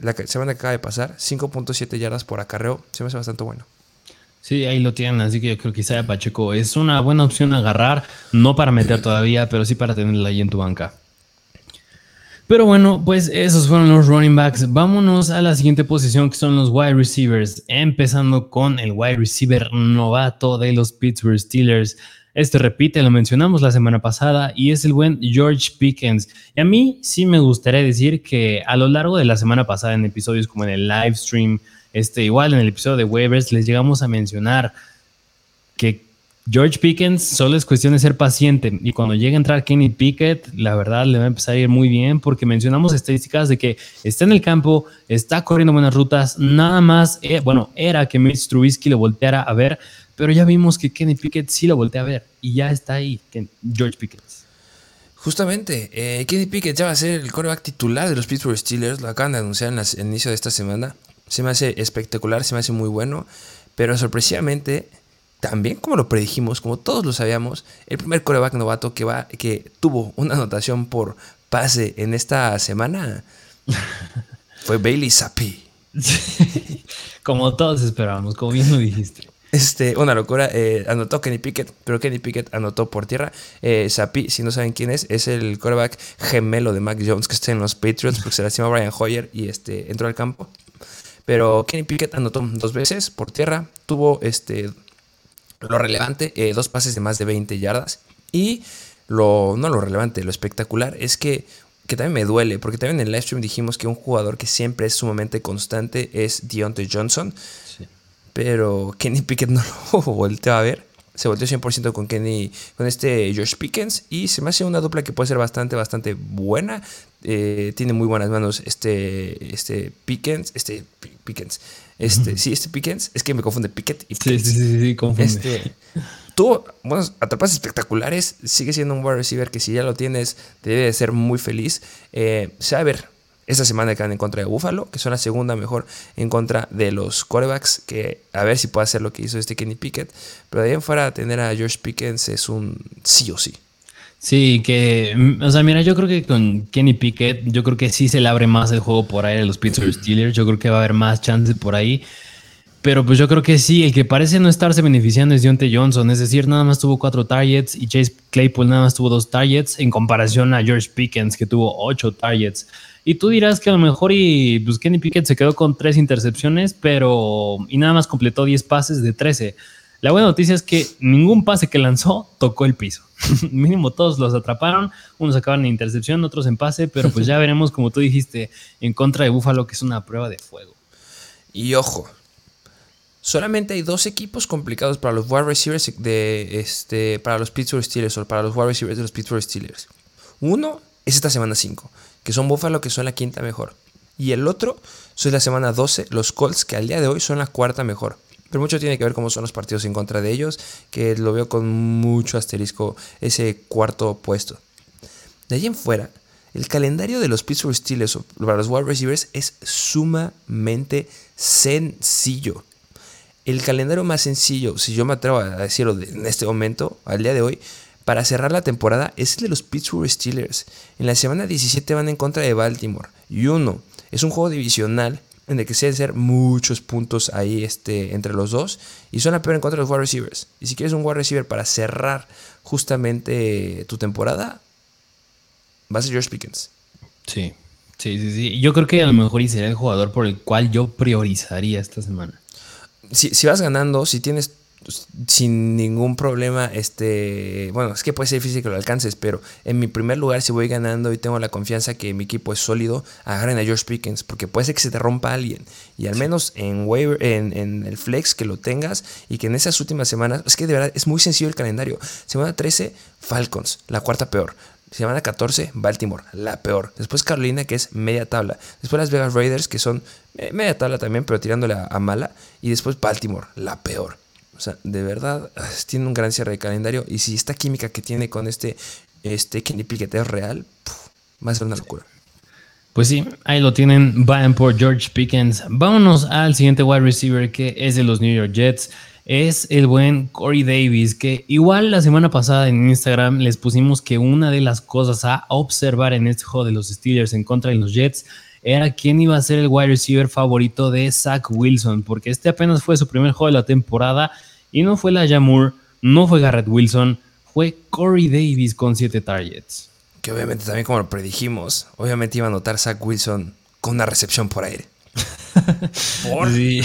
la semana que acaba de pasar, 5.7 yardas por acarreo, se me hace bastante bueno. Sí, ahí lo tienen, así que yo creo que Isaiah Pacheco es una buena opción agarrar, no para meter todavía, pero sí para tenerla ahí en tu banca. Pero bueno, pues esos fueron los running backs. Vámonos a la siguiente posición que son los wide receivers. Empezando con el wide receiver novato de los Pittsburgh Steelers. Este repite, lo mencionamos la semana pasada y es el buen George Pickens. Y a mí sí me gustaría decir que a lo largo de la semana pasada en episodios como en el live stream, este, igual en el episodio de waivers les llegamos a mencionar que George Pickens solo es cuestión de ser paciente y cuando llegue a entrar Kenny Pickett, la verdad le va a empezar a ir muy bien porque mencionamos estadísticas de que está en el campo, está corriendo buenas rutas, nada más, eh, bueno, era que Mitch Trubisky lo volteara a ver, pero ya vimos que Kenny Pickett sí lo voltea a ver y ya está ahí George Pickett. Justamente, eh, Kenny Pickett ya va a ser el coreback titular de los Pittsburgh Steelers, lo acaban de anunciar en el inicio de esta semana. Se me hace espectacular, se me hace muy bueno, pero sorpresivamente también como lo predijimos, como todos lo sabíamos, el primer coreback novato que, va, que tuvo una anotación por pase en esta semana [laughs] fue Bailey Zappi. [laughs] como todos esperábamos, como bien lo dijiste. Este, una locura. Eh, anotó Kenny Pickett, pero Kenny Pickett anotó por tierra. Eh, si no saben quién es, es el coreback gemelo de Mac Jones que está en los Patriots porque se lastimó Brian Hoyer y este, entró al campo. Pero Kenny Pickett anotó dos veces por tierra. Tuvo este, lo relevante, eh, dos pases de más de 20 yardas. Y lo, no lo relevante, lo espectacular es que, que también me duele, porque también en el live stream dijimos que un jugador que siempre es sumamente constante es Deontay Johnson. Pero Kenny Pickett no [laughs] lo volteó a ver. Se volteó 100% con Kenny, con este Josh Pickens. Y se me hace una dupla que puede ser bastante, bastante buena. Eh, tiene muy buenas manos este, este Pickens. Este Pickens. Este, sí, este Pickens, es que me confunde Pickett y Pickens. Sí, sí, sí, sí, confunde. Este, tuvo atrapadas espectaculares, sigue siendo un wide receiver que si ya lo tienes, te debe de ser muy feliz. Eh, se va a ver esta semana que van en contra de Buffalo, que son la segunda mejor en contra de los quarterbacks, que a ver si puede hacer lo que hizo este Kenny Pickett. Pero de ahí en fuera, tener a George Pickens es un sí o sí. Sí, que, mm, o sea, mira, yo creo que con Kenny Pickett, yo creo que sí se le abre más el juego por ahí a los Pittsburgh Steelers. Yo creo que va a haber más chances por ahí. Pero pues yo creo que sí, el que parece no estarse beneficiando es Deontay Johnson. Es decir, nada más tuvo cuatro targets y Chase Claypool nada más tuvo dos targets en comparación a George Pickens, que tuvo ocho targets. Y tú dirás que a lo mejor y pues Kenny Pickett se quedó con tres intercepciones, pero y nada más completó 10 pases de 13. La buena noticia es que ningún pase que lanzó tocó el piso. [laughs] Mínimo todos los atraparon, unos acaban en intercepción, otros en pase, pero pues ya [laughs] veremos, como tú dijiste, en contra de Búfalo, que es una prueba de fuego. Y ojo, solamente hay dos equipos complicados para los wide receivers de este, para los Pittsburgh Steelers o para los wide receivers de los Pittsburgh Steelers. Uno es esta semana 5, que son Buffalo, que son la quinta mejor. Y el otro es la semana 12, los Colts, que al día de hoy son la cuarta mejor. Pero mucho tiene que ver cómo son los partidos en contra de ellos, que lo veo con mucho asterisco ese cuarto puesto. De ahí en fuera, el calendario de los Pittsburgh Steelers para los wide receivers es sumamente sencillo. El calendario más sencillo, si yo me atrevo a decirlo en este momento, al día de hoy, para cerrar la temporada es el de los Pittsburgh Steelers. En la semana 17 van en contra de Baltimore. Y uno, es un juego divisional en el que se ser muchos puntos ahí este, entre los dos. Y son la peor en contra de los wide receivers. Y si quieres un wide receiver para cerrar justamente tu temporada, va a ser George Pickens. Sí, sí, sí, sí. Yo creo que a lo mejor sería el jugador por el cual yo priorizaría esta semana. Si, si vas ganando, si tienes sin ningún problema, este, bueno, es que puede ser difícil que lo alcances, pero en mi primer lugar, si voy ganando y tengo la confianza que mi equipo es sólido, agarren a George Pickens, porque puede ser que se te rompa alguien. Y al menos en, waiver, en, en, el flex que lo tengas y que en esas últimas semanas, es que de verdad es muy sencillo el calendario. Semana 13, Falcons, la cuarta peor. Semana 14, Baltimore, la peor. Después Carolina, que es media tabla. Después las Vegas Raiders, que son eh, media tabla también, pero tirándole a, mala. Y después Baltimore, la peor. O sea, de verdad, [sighs] tiene un gran cierre de calendario. Y si esta química que tiene con este, este Kenny Pickett es real, va a ser una locura. Pues sí, ahí lo tienen. Vayan por George Pickens. Vámonos al siguiente wide receiver que es de los New York Jets es el buen Corey Davis, que igual la semana pasada en Instagram les pusimos que una de las cosas a observar en este juego de los Steelers en contra de los Jets era quién iba a ser el wide receiver favorito de Zach Wilson, porque este apenas fue su primer juego de la temporada y no fue la Jamur, no fue Garrett Wilson, fue Corey Davis con 7 targets. Que obviamente también como lo predijimos, obviamente iba a anotar Zach Wilson con una recepción por aire. [laughs] Sí.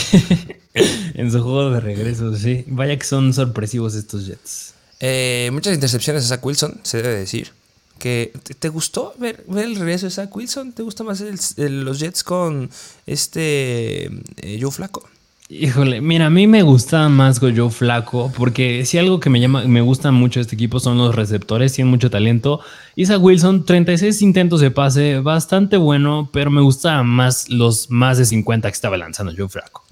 [laughs] en su juego de regreso, sí. Vaya que son sorpresivos estos Jets. Eh, muchas intercepciones de Zach Wilson, se debe decir. Que, ¿Te gustó ver, el regreso de Zach Wilson? ¿Te gusta más los Jets con este eh, Joe Flaco? Híjole, mira, a mí me gusta más Goyo Flaco, porque si algo que me llama, me gusta mucho este equipo son los receptores, tienen mucho talento. Isaac Wilson, 36 intentos de pase, bastante bueno, pero me gusta más los más de 50 que estaba lanzando Joe Flaco.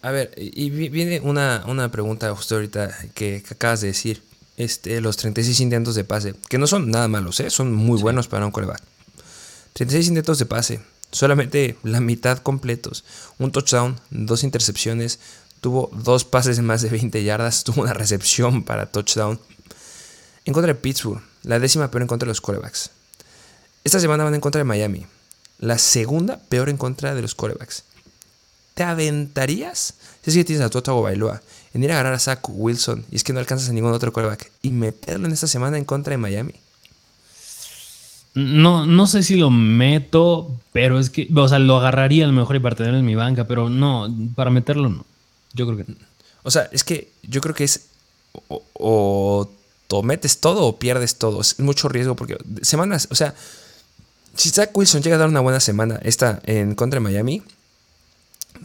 A ver, y viene una, una pregunta justo ahorita que, acabas de decir. Este, los 36 intentos de pase, que no son nada malos, ¿eh? son muy buenos para un coreback. 36 intentos de pase, solamente la mitad completos. Un touchdown, dos intercepciones, tuvo dos pases de más de 20 yardas, [laughs] tuvo una recepción para touchdown. En contra de Pittsburgh, la décima peor en contra de los corebacks. Esta semana van en contra de Miami, la segunda peor en contra de los corebacks. ¿Te aventarías? Si es que tienes a Toto Bailoa, en ir a ganar a Zach Wilson y es que no alcanzas a ningún otro coreback y meterlo en esta semana en contra de Miami. No, no sé si lo meto, pero es que, o sea, lo agarraría a lo mejor y para tenerlo en mi banca, pero no, para meterlo no. Yo creo que. O sea, es que yo creo que es o, o, metes todo o pierdes todo. Es mucho riesgo porque semanas, o sea, si Zach Wilson llega a dar una buena semana esta en contra de Miami,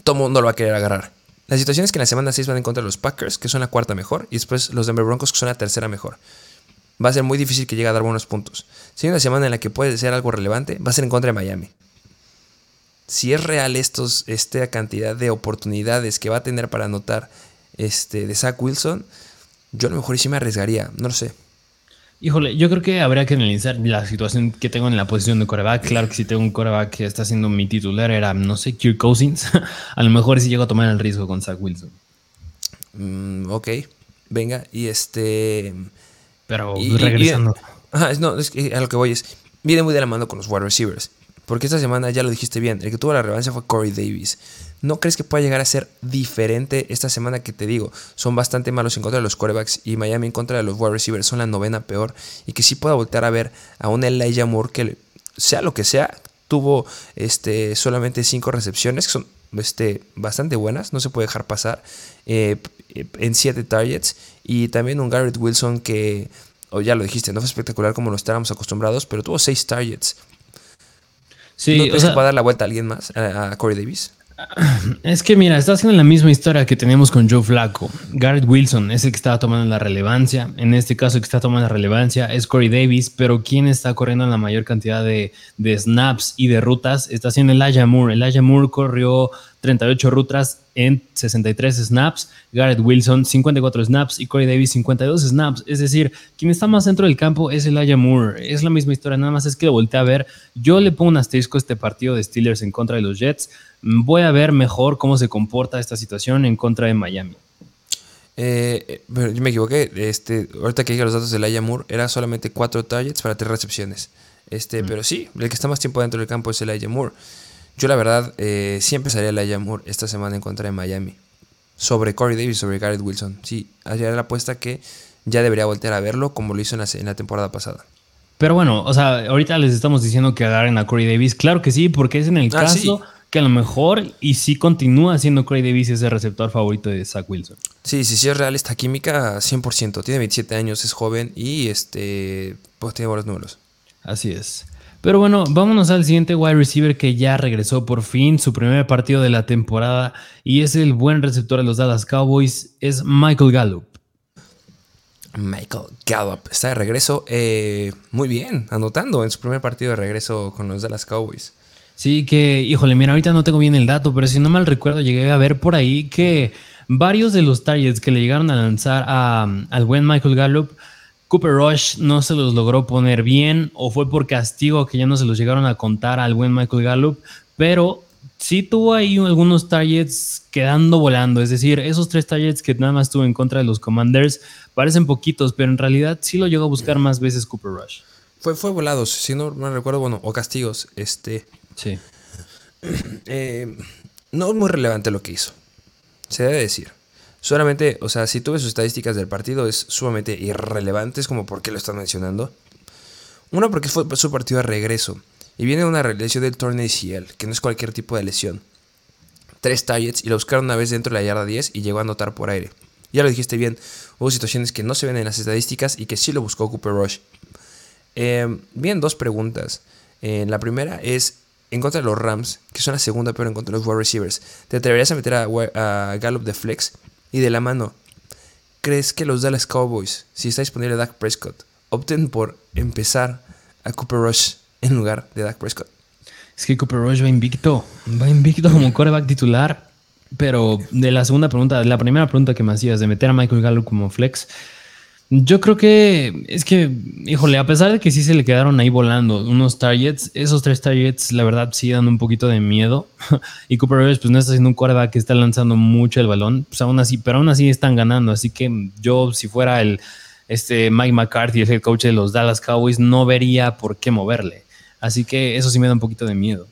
todo mundo lo va a querer agarrar. La situación es que en la semana 6 van en contra de los Packers, que son la cuarta mejor, y después los Denver Broncos, que son la tercera mejor va a ser muy difícil que llegue a dar buenos puntos. Si hay una semana en la que puede ser algo relevante, va a ser en contra de Miami. Si es real estos, esta cantidad de oportunidades que va a tener para anotar este, de Zach Wilson, yo a lo mejor sí me arriesgaría, no lo sé. Híjole, yo creo que habría que analizar la situación que tengo en la posición de coreback. Claro que si tengo un coreback que está siendo mi titular, era, no sé, Kirk Cousins. [laughs] a lo mejor sí llego a tomar el riesgo con Zach Wilson. Mm, ok, venga, y este. Pero regresando. no, es que a lo que voy es. Viene muy de la mano con los wide receivers. Porque esta semana ya lo dijiste bien. El que tuvo la relevancia fue Corey Davis. ¿No crees que pueda llegar a ser diferente esta semana que te digo? Son bastante malos en contra de los quarterbacks y Miami en contra de los wide receivers son la novena peor. Y que sí pueda voltear a ver a un Elijah Moore que, sea lo que sea, tuvo este, solamente cinco recepciones, que son este, bastante buenas, no se puede dejar pasar. Eh, en 7 targets. Y también un Garrett Wilson que, o ya lo dijiste, no fue espectacular como lo estábamos acostumbrados, pero tuvo 6 targets. Sí, ¿No o sea, dar la vuelta a alguien más? ¿A, Corey Davis? [clears throat] Es que mira, está haciendo la misma historia que teníamos con Joe Flacco. Garrett Wilson es el que estaba tomando la relevancia. En este caso, el que está tomando la relevancia es Corey Davis, pero quien está corriendo la mayor cantidad de, de snaps y de rutas está siendo Elijah Moore. Elijah Moore corrió 38 rutas en 63 snaps, Garrett Wilson 54 snaps y Corey Davis 52 snaps. Es decir, quien está más dentro del campo es Elijah Moore. Es la misma historia, nada más es que lo volteé a ver. Yo le pongo un asterisco a este partido de Steelers en contra de los Jets. Voy a ver mejor cómo se comporta esta situación en contra de Miami. Eh, yo me equivoqué. Este, ahorita que dije los datos de Elijah Moore, era solamente 4 targets para 3 recepciones. Este, mm. Pero sí, el que está más tiempo dentro del campo es Elijah Moore. Yo la verdad eh, sí empezaría la Moore esta semana en contra de Miami. Sobre Corey Davis, sobre Garrett Wilson. Sí, haría la apuesta que ya debería voltear a verlo como lo hizo en la, temporada pasada. Pero bueno, o sea, ahorita les estamos diciendo que agarren a Corey Davis. Claro que sí, porque es en el ah, caso que a lo mejor y sí continúa siendo Craig Davis ese receptor favorito de Zach Wilson. Sí, sí, sí es real esta química, 100%. Tiene 27 años, es joven y este, pues tiene buenos números. Así es. Pero bueno, vámonos al siguiente wide receiver que ya regresó por fin, su primer partido de la temporada y es el buen receptor de los Dallas Cowboys, es Michael Gallup. Michael Gallup está de regreso, eh, muy bien, anotando en su primer partido de regreso con los Dallas Cowboys. Sí, que, híjole, mira, ahorita no tengo bien el dato, pero si no mal recuerdo, llegué a ver por ahí que varios de los targets que le llegaron a lanzar al buen Michael Gallup, Cooper Rush no se los logró poner bien o fue por castigo que ya no se los llegaron a contar al buen Michael Gallup, pero sí tuvo ahí algunos targets quedando volando, es decir, esos tres targets que nada más tuvo en contra de los Commanders parecen poquitos, pero en realidad sí lo llegó a buscar más veces Cooper Rush. Fue, fue volados, si no me recuerdo, bueno, o castigos, este... Sí. [clears throat] Eh, no es muy relevante lo que hizo. Se debe decir. Solamente, o sea, si tú ves sus estadísticas del partido, es sumamente irrelevante. Es como, ¿por qué lo están mencionando? Uno, porque fue su partido de regreso. Y viene una lesión del torneo ACL, que no es cualquier tipo de lesión. Tres targets y lo buscaron una vez dentro de la yarda 10 y llegó a anotar por aire. Ya lo dijiste bien, hubo situaciones que no se ven en las estadísticas y que sí lo buscó Cooper Rush. Bien, dos preguntas. La primera es, en contra de los Rams, que son la segunda pero en contra de los wide receivers, ¿te atreverías a meter a, Gallup de flex? Y de la mano, ¿crees que los Dallas Cowboys, si está disponible Dak Prescott, opten por empezar a Cooper Rush en lugar de Dak Prescott? Es que Cooper Rush va invicto, va invicto como coreback titular, pero de la segunda pregunta, de la primera pregunta que me hacías de meter a Michael Gallup como flex, yo creo que es que, híjole, a pesar de que sí se le quedaron ahí volando unos targets, esos tres targets, la verdad, sí dan un poquito de miedo. [laughs] y Cooper Rivers, pues no está haciendo un quarterback que está lanzando mucho el balón, pues aún así, pero aún así están ganando. Así que yo, si fuera el este Mike McCarthy, el head coach de los Dallas Cowboys, no vería por qué moverle. Así que eso sí me da un poquito de miedo.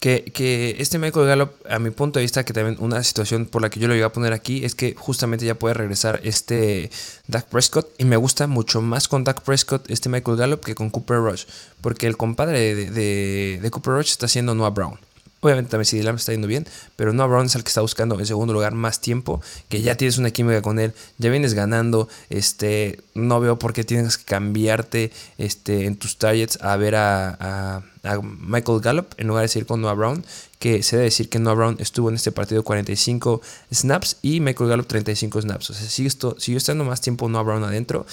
Que, este Michael Gallup, a mi punto de vista, que también una situación por la que yo lo iba a poner aquí es que justamente ya puede regresar este Dak Prescott. Y me gusta mucho más con Dak Prescott este Michael Gallup que con Cooper Rush. Porque el compadre de, de Cooper Rush está siendo Noah Brown. Obviamente también CD Lamb está yendo bien, pero Noah Brown es el que está buscando en segundo lugar más tiempo, que ya tienes una química con él, ya vienes ganando, este, no veo por qué tienes que cambiarte este, en tus targets a ver a, Michael Gallup en lugar de seguir con Noah Brown, que se debe decir que Noah Brown estuvo en este partido 45 snaps y Michael Gallup 35 snaps, o sea, sigue, esto, sigue estando más tiempo Noah Brown adentro,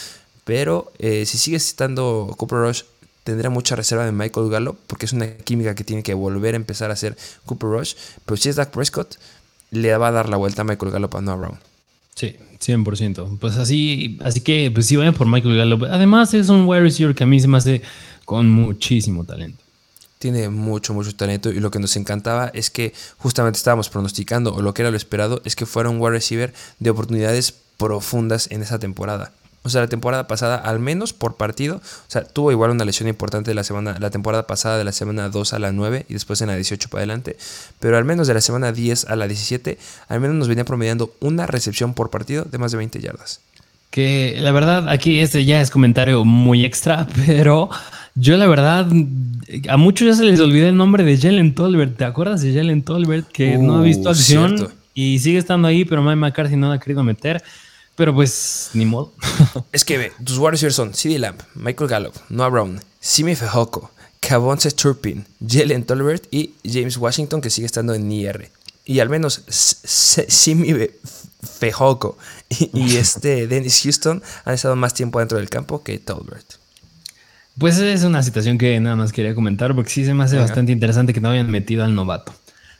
pero eh, si sigue estando Cooper Rush tendrá mucha reserva de Michael Gallup porque es una química que tiene que volver a empezar a hacer Cooper Rush. Pero si es Dak Prescott, le va a dar la vuelta a Michael Gallup a Noah Brown. Sí, 100%. Pues así, así que pues sí vayan por Michael Gallup. Además es un wide receiver que a mí se me hace con muchísimo talento. Tiene mucho, mucho talento y lo que nos encantaba es que justamente estábamos pronosticando o lo que era lo esperado es que fuera un wide receiver de oportunidades profundas en esa temporada. O sea, la temporada pasada, al menos por partido, o sea, tuvo igual una lesión importante de la semana, la temporada pasada de la semana 2 a la 9 y después en la 18 para adelante, pero al menos de la semana 10 a la 17, al menos nos venía promediando una recepción por partido de más de 20 yardas. Que la verdad, aquí este ya es comentario muy extra, [laughs] pero yo la verdad, a muchos ya se les olvidó el nombre de Jalen Tolbert. ¿Te acuerdas de Jalen Tolbert que no ha visto uh, acción y sigue estando ahí, pero Mike McCarthy no la ha querido meter? Pero pues, ni modo. [laughs] es que ve, tus Warriors son CD Lamb, Michael Gallup, Noah Brown, Simi Fejoko, Cavonce Turpin, Jalen Tolbert y James Washington, que sigue estando en IR. Y al menos Simi Fejoko y, [laughs] este Dennis Houston han estado más tiempo dentro del campo que Tolbert. Pues es una situación que nada más quería comentar porque sí se me hace bastante interesante que no hayan metido al novato.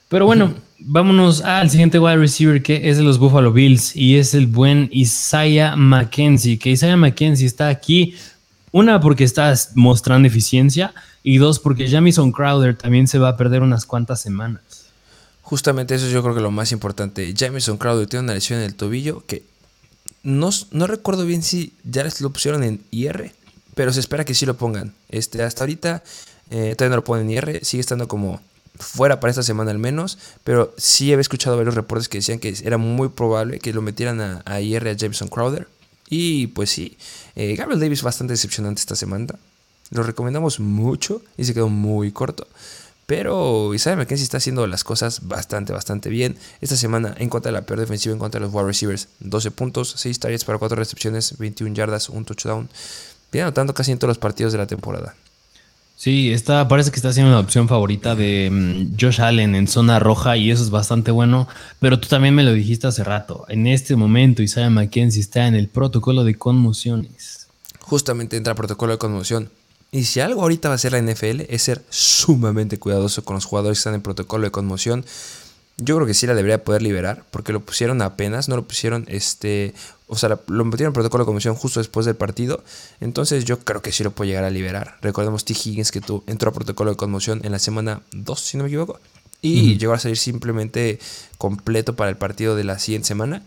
Pero bueno, vámonos al siguiente wide receiver que es de los Buffalo Bills y es el buen Isaiah McKenzie. Que Isaiah McKenzie está aquí, una porque está mostrando eficiencia y dos porque Jamison Crowder también se va a perder unas cuantas semanas. Justamente eso yo creo que lo más importante. Jamison Crowder tiene una lesión en el tobillo que no, no recuerdo bien si ya lo pusieron en IR, pero se espera que sí lo pongan. Este, hasta ahorita eh, todavía no lo ponen en IR, sigue estando como fuera para esta semana al menos, pero sí había escuchado varios reportes que decían que era muy probable que lo metieran a, IR a Jameson Crowder. Y pues sí, eh, Gabriel Davis bastante decepcionante esta semana. Lo recomendamos mucho y se quedó muy corto. Pero Isaiah McKenzie está haciendo las cosas bastante, bastante bien. Esta semana en contra de la peor defensiva, en contra de los wide receivers, 12 puntos, 6 targets para 4 recepciones, 21 yardas, un touchdown. Viene anotando casi en todos los partidos de la temporada. Sí, está, parece que está siendo la opción favorita de mm, Josh Allen en zona roja y eso es bastante bueno. Pero tú también me lo dijiste hace rato. En este momento Isaiah McKenzie está en el protocolo de conmociones. Justamente entra protocolo de conmoción. Y si algo ahorita va a ser la NFL es ser sumamente cuidadoso con los jugadores que están en protocolo de conmoción. Yo creo que sí la debería poder liberar, porque lo pusieron apenas, no lo pusieron, este, o sea, lo metieron en protocolo de conmoción justo después del partido. Entonces yo creo que sí lo puede llegar a liberar. Recordemos T. Higgins que tú entró a protocolo de conmoción en la semana 2, si no me equivoco, y llegó a salir simplemente completo para el partido de la siguiente semana.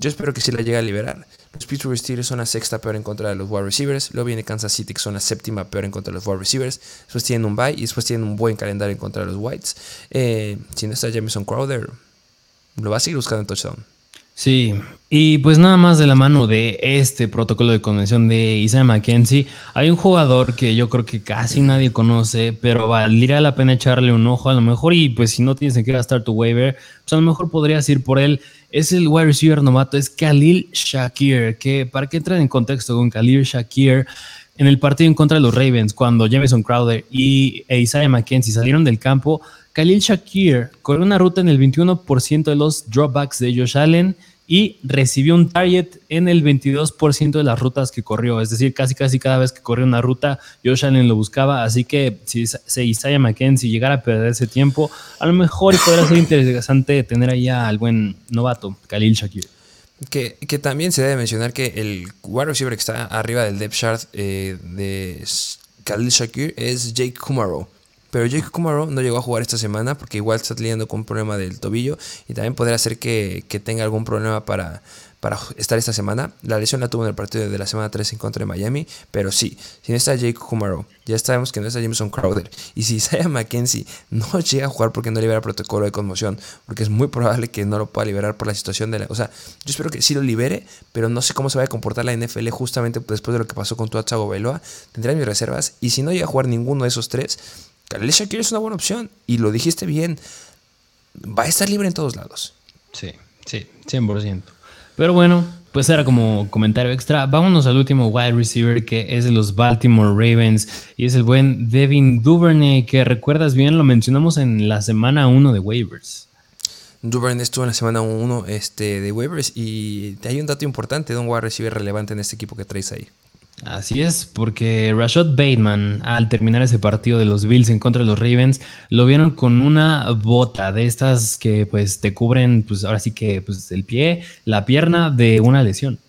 Yo espero que sí la llegue a liberar. Los Pittsburgh Steelers son la sexta peor en contra de los wide receivers. Luego viene Kansas City, que son la séptima peor en contra de los wide receivers. Después tienen un bye y después tienen un buen calendario en contra de los Whites. Eh, si no está Jameson Crowder, lo va a seguir buscando en touchdown. Sí, y pues nada más de la mano de este protocolo de convención de Isaiah McKenzie, hay un jugador que yo creo que casi nadie conoce, pero valdría la pena echarle un ojo a lo mejor y pues si no tienes en qué gastar tu waiver, pues a lo mejor podrías ir por él. Es el wide receiver novato, es Khalil Shakir, que para que entren en contexto con Khalil Shakir, en el partido en contra de los Ravens, cuando Jameson Crowder y Isaiah McKenzie salieron del campo, Khalil Shakir corrió una ruta en el 21% de los dropbacks de Josh Allen y recibió un target en el 22% de las rutas que corrió. Es decir, casi casi cada vez que corrió una ruta, Josh Allen lo buscaba. Así que si, Isaiah McKenzie llegara a perder ese tiempo, a lo mejor podría ser interesante tener ahí al buen novato, Khalil Shakir. Que, que, también se debe mencionar que el wide receiver que está arriba del depth chart eh, de Khalil Shakir es Jake Kumaro. Pero Jake Kumaro no llegó a jugar esta semana porque igual está lidiando con un problema del tobillo y también podría ser que, tenga algún problema para, para estar esta semana. La lesión la tuvo en el partido de la semana 3 en contra de Miami, pero sí, si no está Jake Kumaro, ya sabemos que no está Jameson Crowder. Y si [laughs] Isaiah McKenzie no llega a jugar porque no libera protocolo de conmoción, porque es muy probable que no lo pueda liberar por la situación de la. O sea, yo espero que sí lo libere, pero no sé cómo se va a comportar la NFL justamente después de lo que pasó con Tua Tagovailoa. Tendré mis reservas y si no llega a jugar ninguno de esos tres Khalil Shakir es una buena opción. Y lo dijiste bien. Va a estar libre en todos lados. Sí, sí, 100%. Pero bueno, pues era como comentario extra. Vámonos al último wide receiver que es de los Baltimore Ravens y es el buen Devin Duvernay, que recuerdas bien, lo mencionamos en la semana 1 de waivers. Duvernay estuvo en la semana 1 este, de waivers y hay un dato importante de un wide receiver relevante en este equipo que traes ahí. Así es, porque Rashad Bateman, al terminar ese partido de los Bills en contra de los Ravens, lo vieron con una bota de estas que pues te cubren, pues ahora sí que pues el pie, la pierna de una lesión.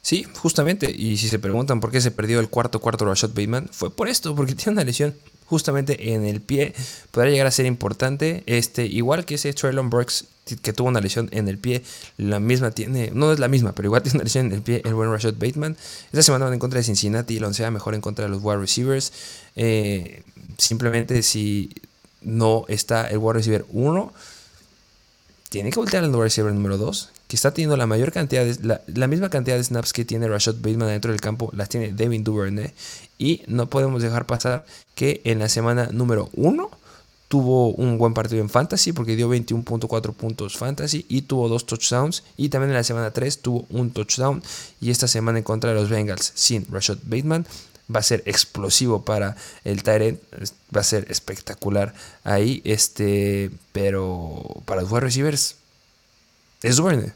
Sí, justamente. Y si se preguntan por qué se perdió el cuarto cuarto Rashad Bateman, fue por esto, porque [laughs] tiene una lesión justamente en el pie. Podrá llegar a ser importante. Este, igual que ese Traylon Burks que tuvo una lesión en el pie, la misma tiene, no es la misma, pero igual [laughs] tiene una lesión en el pie el buen Rashad Bateman. Esta semana van en contra de Cincinnati la oncea mejor en contra de los wide receivers. Eh, simplemente si no está el wide receiver 1, tiene que voltear al wide receiver número 2, que está teniendo la mayor cantidad de, la, misma cantidad de snaps que tiene Rashad Bateman dentro del campo, las tiene Devin Duvernay. Y no podemos dejar pasar que en la semana número 1 tuvo un buen partido en fantasy porque dio 21.4 puntos fantasy y tuvo dos touchdowns y también en la semana 3 tuvo un touchdown y esta semana en contra de los Bengals sin Rashad Bateman va a ser explosivo para el Tyrant, va a ser espectacular ahí, este, pero para los wide receivers es bueno.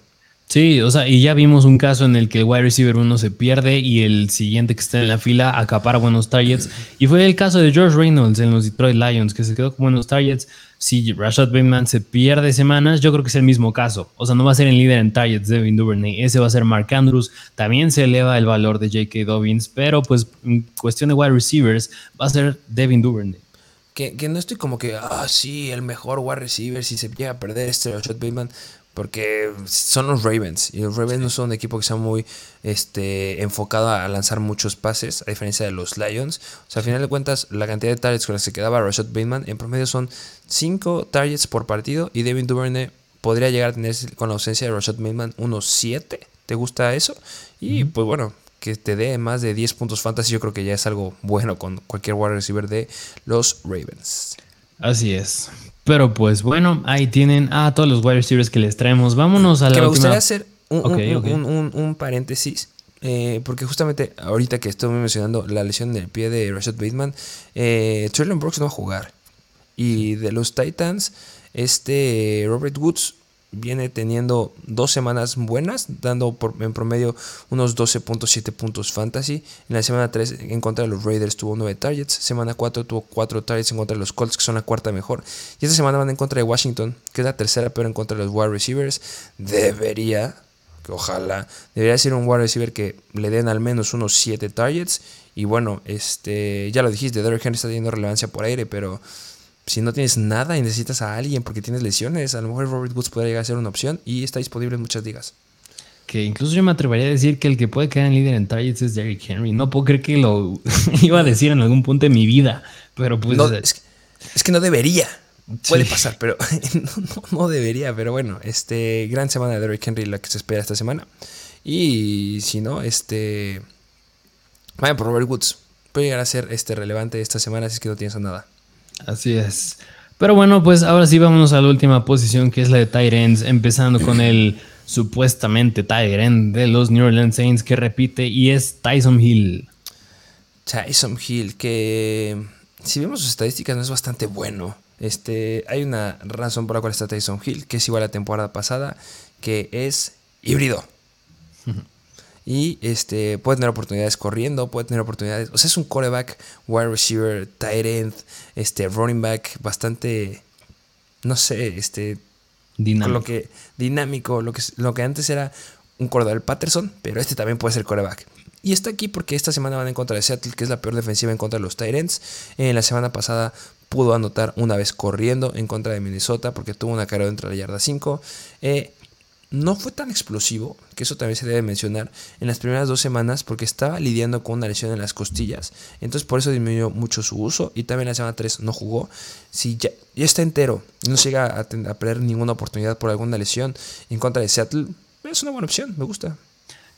Sí, o sea, y ya vimos un caso en el que el wide receiver uno se pierde y el siguiente que está en la fila acapara buenos targets. Y fue el caso de George Reynolds en los Detroit Lions, que se quedó con buenos targets. Si Rashad Bateman se pierde semanas, yo creo que es el mismo caso. O sea, no va a ser el líder en targets Devin Duvernay, ese va a ser Mark Andrews. También se eleva el valor de J.K. Dobbins, pero pues en cuestión de wide receivers va a ser Devin Duvernay. Que, que no estoy como que, ah, sí, el mejor wide receiver si se llega a perder este Rashad Bateman. Porque son los Ravens. Y los Ravens no son un equipo que sea muy este, enfocado a lanzar muchos pases, a diferencia de los Lions. O sea, al final de cuentas, la cantidad de targets con las que se quedaba Rashad Bateman en promedio son 5 targets por partido. Y Devin Duvernay podría llegar a tener, con la ausencia de Rashad Bateman, unos 7. ¿Te gusta eso? Y pues bueno, que te dé más de 10 puntos fantasy, yo creo que ya es algo bueno con cualquier wide receiver de los Ravens. Así es. Pero pues bueno, ahí tienen a todos los wide receivers que les traemos. Vámonos a la que me última- gustaría hacer un, un- un- paréntesis. eh, porque justamente ahorita que estoy mencionando la lesión del pie de Rashad Bateman, eh, Brooks no va a jugar. Y de los Titans, este Robert Woods viene teniendo dos semanas buenas, dando en promedio unos 12.7 puntos fantasy. En la semana 3 en contra de los Raiders tuvo 9 targets. Semana 4 tuvo 4 targets en contra de los Colts, que son la cuarta mejor. Y esta semana van en contra de Washington, que es la tercera peor en contra de los wide receivers. Debería, que ojalá, debería ser un wide receiver que le den al menos unos 7 targets. Y bueno, este ya lo dijiste, Derrick Henry está teniendo relevancia por aire, pero si no tienes nada y necesitas a alguien porque tienes lesiones, a lo mejor Robert Woods podría llegar a ser una opción y está disponible en muchas ligas. Que incluso yo me atrevería a decir que el que puede quedar en líder en targets es Derrick Henry. No puedo creer que lo [laughs] iba a decir en algún punto de mi vida. Pero pues. No, es, que, es que no debería. Puede Sí. pasar, pero [laughs] no, no- no debería. Pero bueno, este gran semana de Derrick Henry la que se espera esta semana. Y si no, este vayan por Robert Woods. Puede llegar a ser este relevante esta semana si es que no tienes a nada. Así es. Pero bueno, pues ahora sí vámonos a la última posición que es la de ends, empezando con el [clears throat] supuestamente end de los New Orleans Saints que repite y es Tyson Hill. Tyson Hill, que si vemos sus estadísticas no es bastante bueno. Este, hay una razón por la cual está Tyson Hill, que es igual a la temporada pasada, que es híbrido. [laughs] Y este, puede tener oportunidades corriendo, puede tener oportunidades. O sea, es un quarterback, wide receiver, tight end, este, running back, bastante, no sé, este, Dinámico. lo que dinámico, lo que, lo que antes era un corredor Patterson, pero este también puede ser coreback. Y está aquí porque esta semana van en contra de Seattle, que es la peor defensiva en contra de los Tyrants. En la semana pasada pudo anotar una vez corriendo en contra de Minnesota porque tuvo una carrera dentro de la yarda 5. Eh, no fue tan explosivo, que eso también se debe mencionar, en las primeras dos semanas porque estaba lidiando con una lesión en las costillas. Entonces por eso disminuyó mucho su uso y también la semana 3 no jugó. Si ya, está entero no llega a, a perder ninguna oportunidad por alguna lesión en contra de Seattle, es una buena opción, me gusta.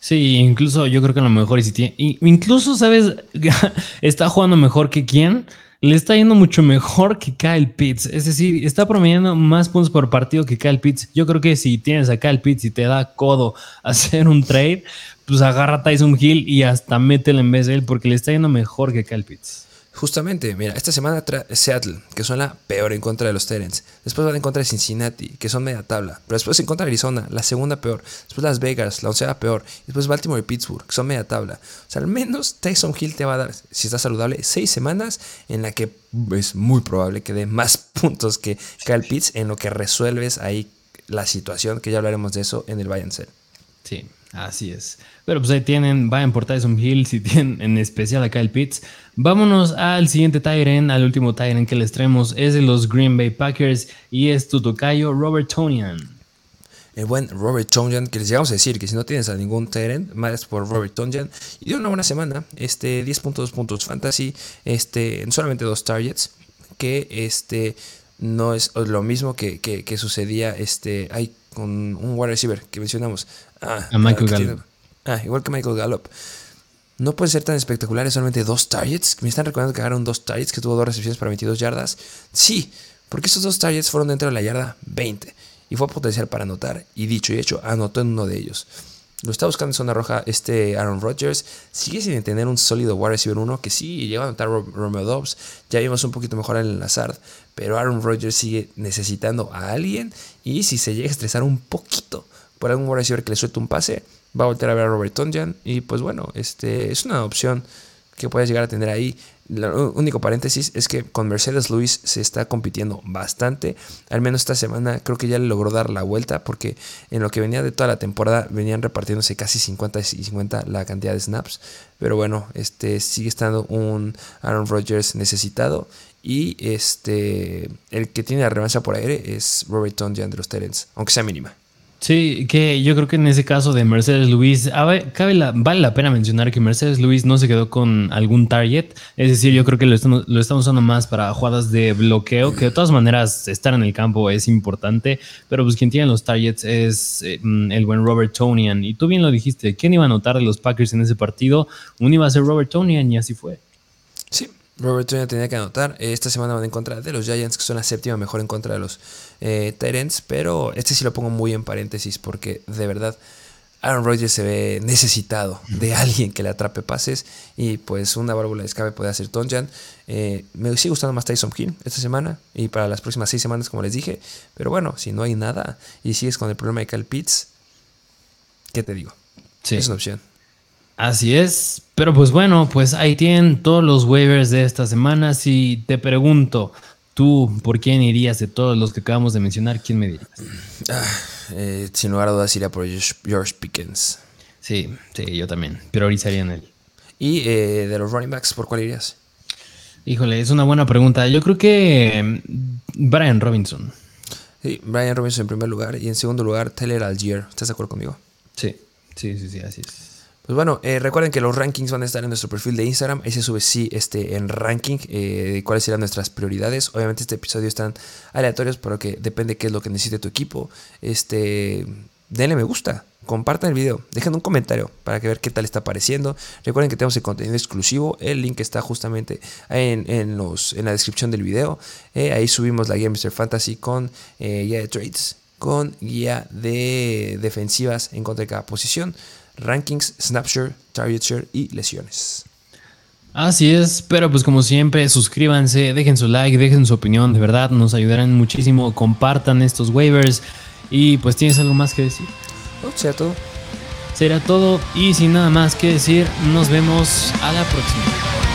Sí, incluso yo creo que a lo mejor si tiene, incluso sabes, [laughs] está jugando mejor que quién, le está yendo mucho mejor que Kyle Pitts, es decir, está promediando más puntos por partido que Kyle Pitts. Yo creo que si tienes a Kyle Pitts y te da codo hacer un trade, pues agarra a Tyson Hill y hasta métele en vez de él porque le está yendo mejor que Kyle Pitts. Justamente, mira, esta semana Seattle, que son la peor en contra de los Terrence. Después van en contra de Cincinnati, que son media tabla. Pero después en contra de Arizona, la segunda peor. Después Las Vegas, la onceava peor. Después Baltimore y Pittsburgh, que son media tabla. O sea, al menos Tyson Hill te va a dar, si está saludable, seis semanas en la que es muy probable que dé más [laughs] puntos que Kyle Pitts en lo que resuelves ahí la situación, que ya hablaremos de eso en el Buy and Sell. Sí, así es. Pero pues ahí tienen, vayan por Tyson Hill si tienen en especial a Kyle Pitts. Vámonos al siguiente Tyrant, al último Tyrant que les traemos es de los Green Bay Packers y es tu tocayo Robert Tonian. el buen Robert Tonyan, que les llegamos a decir que si no tienes a ningún Tyrant, más por Robert Tonyan. Y dio una buena semana, este, 10.2 puntos fantasy, este, en solamente dos targets, que este, no es lo mismo que, que- que sucedía este, hay con un wide receiver que mencionamos. Ah, A Michael Gallup. Ah, igual que Michael Gallup. No puede ser tan espectaculares solamente dos targets. Me están recordando que agarraron dos targets, que tuvo dos recepciones para 22 yardas. Sí, porque esos dos targets fueron dentro de la yarda 20 y fue potencial para anotar. Y dicho y hecho, anotó en uno de ellos. Lo está buscando en zona roja este Aaron Rodgers. Sigue sin tener un sólido wide receiver 1 que sí llegó a anotar Ro- Romeo Dobbs. Ya vimos un poquito mejor en el Lazard. Pero Aaron Rodgers sigue necesitando a alguien. Y si se llega a estresar un poquito por algún wide receiver que le suelte un pase, va a voltear a ver a Robert Tonjan. Y pues bueno, este es una opción que puedes llegar a tener ahí. El único paréntesis es que con Mercedes Luis se está compitiendo bastante. Al menos esta semana creo que ya le logró dar la vuelta porque en lo que venía de toda la temporada venían repartiéndose casi 50 y 50 la cantidad de snaps. Pero bueno, este sigue estando un Aaron Rodgers necesitado. Y este el que tiene la relevancia por aire es Robert Tonjan de los Terrence, aunque sea mínima. Sí, que yo creo que en ese caso de Mercedes Luis, cabe la- vale la pena mencionar que Mercedes Luis no se quedó con algún target. Es decir, yo creo que lo estamos, lo estamos usando más para jugadas de bloqueo, que de todas maneras estar en el campo es importante, pero pues quien tiene los targets es eh, el buen Robert Tonian. Y tú bien lo dijiste, ¿quién iba a anotar de los Packers en ese partido? Uno iba a ser Robert Tonian y así fue. Robert Tonyan tenía que anotar. Esta semana van en contra de los Giants, que son la séptima mejor en contra de los eh, Tyrants. Pero este sí lo pongo muy en paréntesis porque de verdad Aaron Rodgers se ve necesitado de alguien que le atrape pases. Y pues una válvula de escape puede hacer Tonyan. Eh, me sigue gustando más Tyson Hill esta semana y para las próximas seis semanas, como les dije. Pero bueno, si no hay nada y sigues con el problema de Cal Pitts, ¿qué te digo? Sí. Es una opción. Así es, pero pues bueno, pues ahí tienen todos los waivers de esta semana. Si te pregunto, tú, ¿por quién irías de todos los que acabamos de mencionar? ¿Quién me dirías? Ah, eh, sin lugar a dudas iría por George Pickens. Sí, sí, yo también. Priorizaría en él. Y eh, de los running backs, ¿por cuál irías? Híjole, es una buena pregunta. Yo creo que mm, Brian Robinson. Sí, Brian Robinson en primer lugar y en segundo lugar Taylor Algier. ¿Estás de acuerdo conmigo? Sí, sí, sí, sí, así es. Pues bueno, eh, recuerden que los rankings van a estar en nuestro perfil de Instagram. Ahí se sube sí este, en ranking eh, cuáles serán nuestras prioridades. Obviamente este episodio están aleatorios, pero que depende qué es lo que necesite tu equipo. Este, denle me gusta, compartan el video, dejen un comentario para que ver qué tal está pareciendo. Recuerden que tenemos el contenido exclusivo. El link está justamente en, en los, en la descripción del video. Eh, ahí subimos la guía Mr. Fantasy con eh, guía de trades, con guía de defensivas en contra de cada posición rankings, snapshot, target share y lesiones. Así es, pero pues como siempre, suscríbanse, dejen su like, dejen su opinión, de verdad, nos ayudarán muchísimo, compartan estos waivers y pues tienes algo más que decir. O sea, todo. Será todo y sin nada más que decir, nos vemos a la próxima.